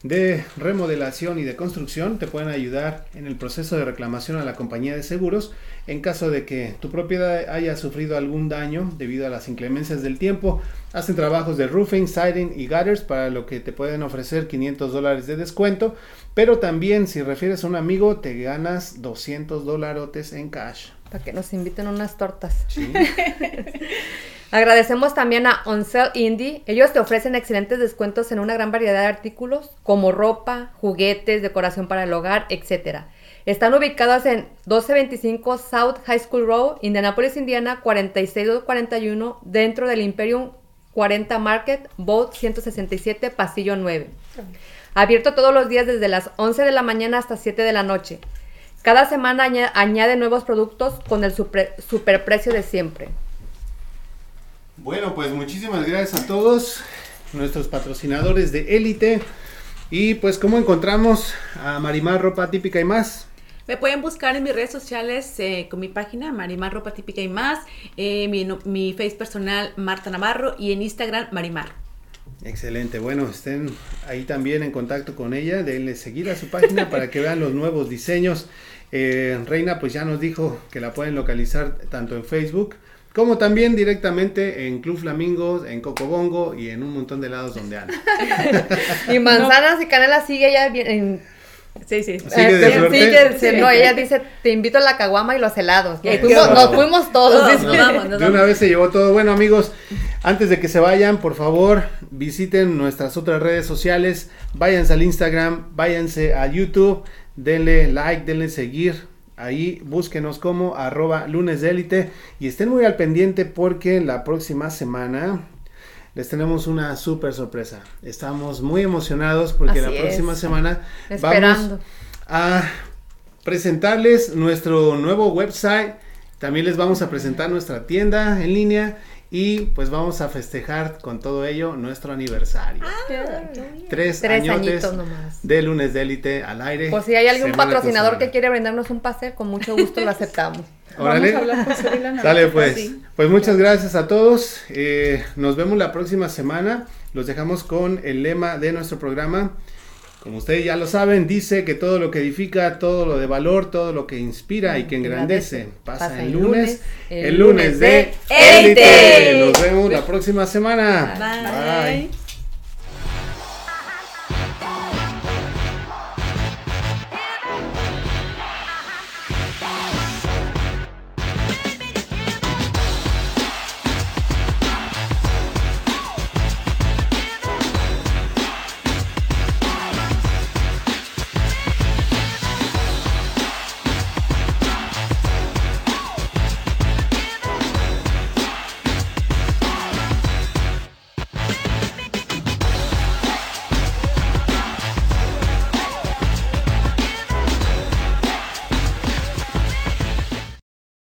Speaker 1: de remodelación y de construcción. Te pueden ayudar en el proceso de reclamación a la compañía de seguros en caso de que tu propiedad haya sufrido algún daño debido a las inclemencias del tiempo. Hacen trabajos de roofing, siding y gutters para lo que te pueden ofrecer 500 dólares de descuento. Pero también si refieres a un amigo te ganas 200 dolarotes en cash.
Speaker 2: Para que nos inviten unas tortas.
Speaker 1: Sí.
Speaker 2: Agradecemos también a Onsell Indie. Ellos te ofrecen excelentes descuentos en una gran variedad de artículos como ropa, juguetes, decoración para el hogar, etc. Están ubicados en 1225 South High School Road, Indianapolis, Indiana 46241, dentro del Imperium 40 Market, Boat 167, Pasillo 9. Abierto todos los días desde las 11 de la mañana hasta 7 de la noche. Cada semana aña- añade nuevos productos con el super, superprecio de siempre.
Speaker 1: Bueno, pues muchísimas gracias a todos nuestros patrocinadores de élite. Y pues, ¿cómo encontramos a Marimar Ropa Típica y más?
Speaker 4: Me pueden buscar en mis redes sociales eh, con mi página Marimar Ropa Típica y más, eh, mi, no- mi face personal Marta Navarro y en Instagram Marimar.
Speaker 1: Excelente, bueno, estén ahí también en contacto con ella, denle seguir a su página para que vean los nuevos diseños. Eh, Reina pues ya nos dijo que la pueden localizar tanto en Facebook como también directamente en Club Flamingos, en Cocobongo y en un montón de lados donde anda.
Speaker 2: Y manzanas y canela sigue ella bien. en-
Speaker 4: Sí, sí.
Speaker 1: Sigue de
Speaker 2: eh,
Speaker 1: suerte.
Speaker 2: sigue-
Speaker 4: Sí.
Speaker 2: no, ella dice, te invito a la caguama y los helados. Nos fuimos, nos fuimos todos.
Speaker 4: Todos,
Speaker 2: dice.
Speaker 4: nos vamos, nos
Speaker 1: De
Speaker 4: vamos.
Speaker 1: una vez se llevó todo. Bueno, amigos, antes de que se vayan, por favor, visiten nuestras otras redes sociales. Váyanse al Instagram, váyanse a YouTube, denle like, denle seguir. Ahí búsquenos como arroba lunes de élite y estén muy al pendiente porque la próxima semana les tenemos una súper sorpresa. Estamos muy emocionados porque
Speaker 2: Así
Speaker 1: la próxima semana
Speaker 2: Esperando.
Speaker 1: vamos a presentarles nuestro nuevo website. También les vamos a presentar nuestra tienda en línea y pues vamos a festejar con todo ello nuestro aniversario. Tres,
Speaker 2: Tres
Speaker 1: añotes
Speaker 2: añitos nomás.
Speaker 1: de lunes de élite al aire.
Speaker 2: Por si hay algún patrocinador que quiere brindarnos un pase, con mucho gusto lo aceptamos.
Speaker 1: Órale.
Speaker 3: Vamos a hablar con.
Speaker 1: Sale pues.
Speaker 3: Sí.
Speaker 1: Pues muchas gracias a todos. Eh, nos vemos la próxima semana. Los dejamos con el lema de nuestro programa. Como ustedes ya lo saben, dice que todo lo que edifica, todo lo de valor, todo lo que inspira y que engrandece pasa el lunes. El lunes de Élite. Nos vemos la próxima semana.
Speaker 4: Bye.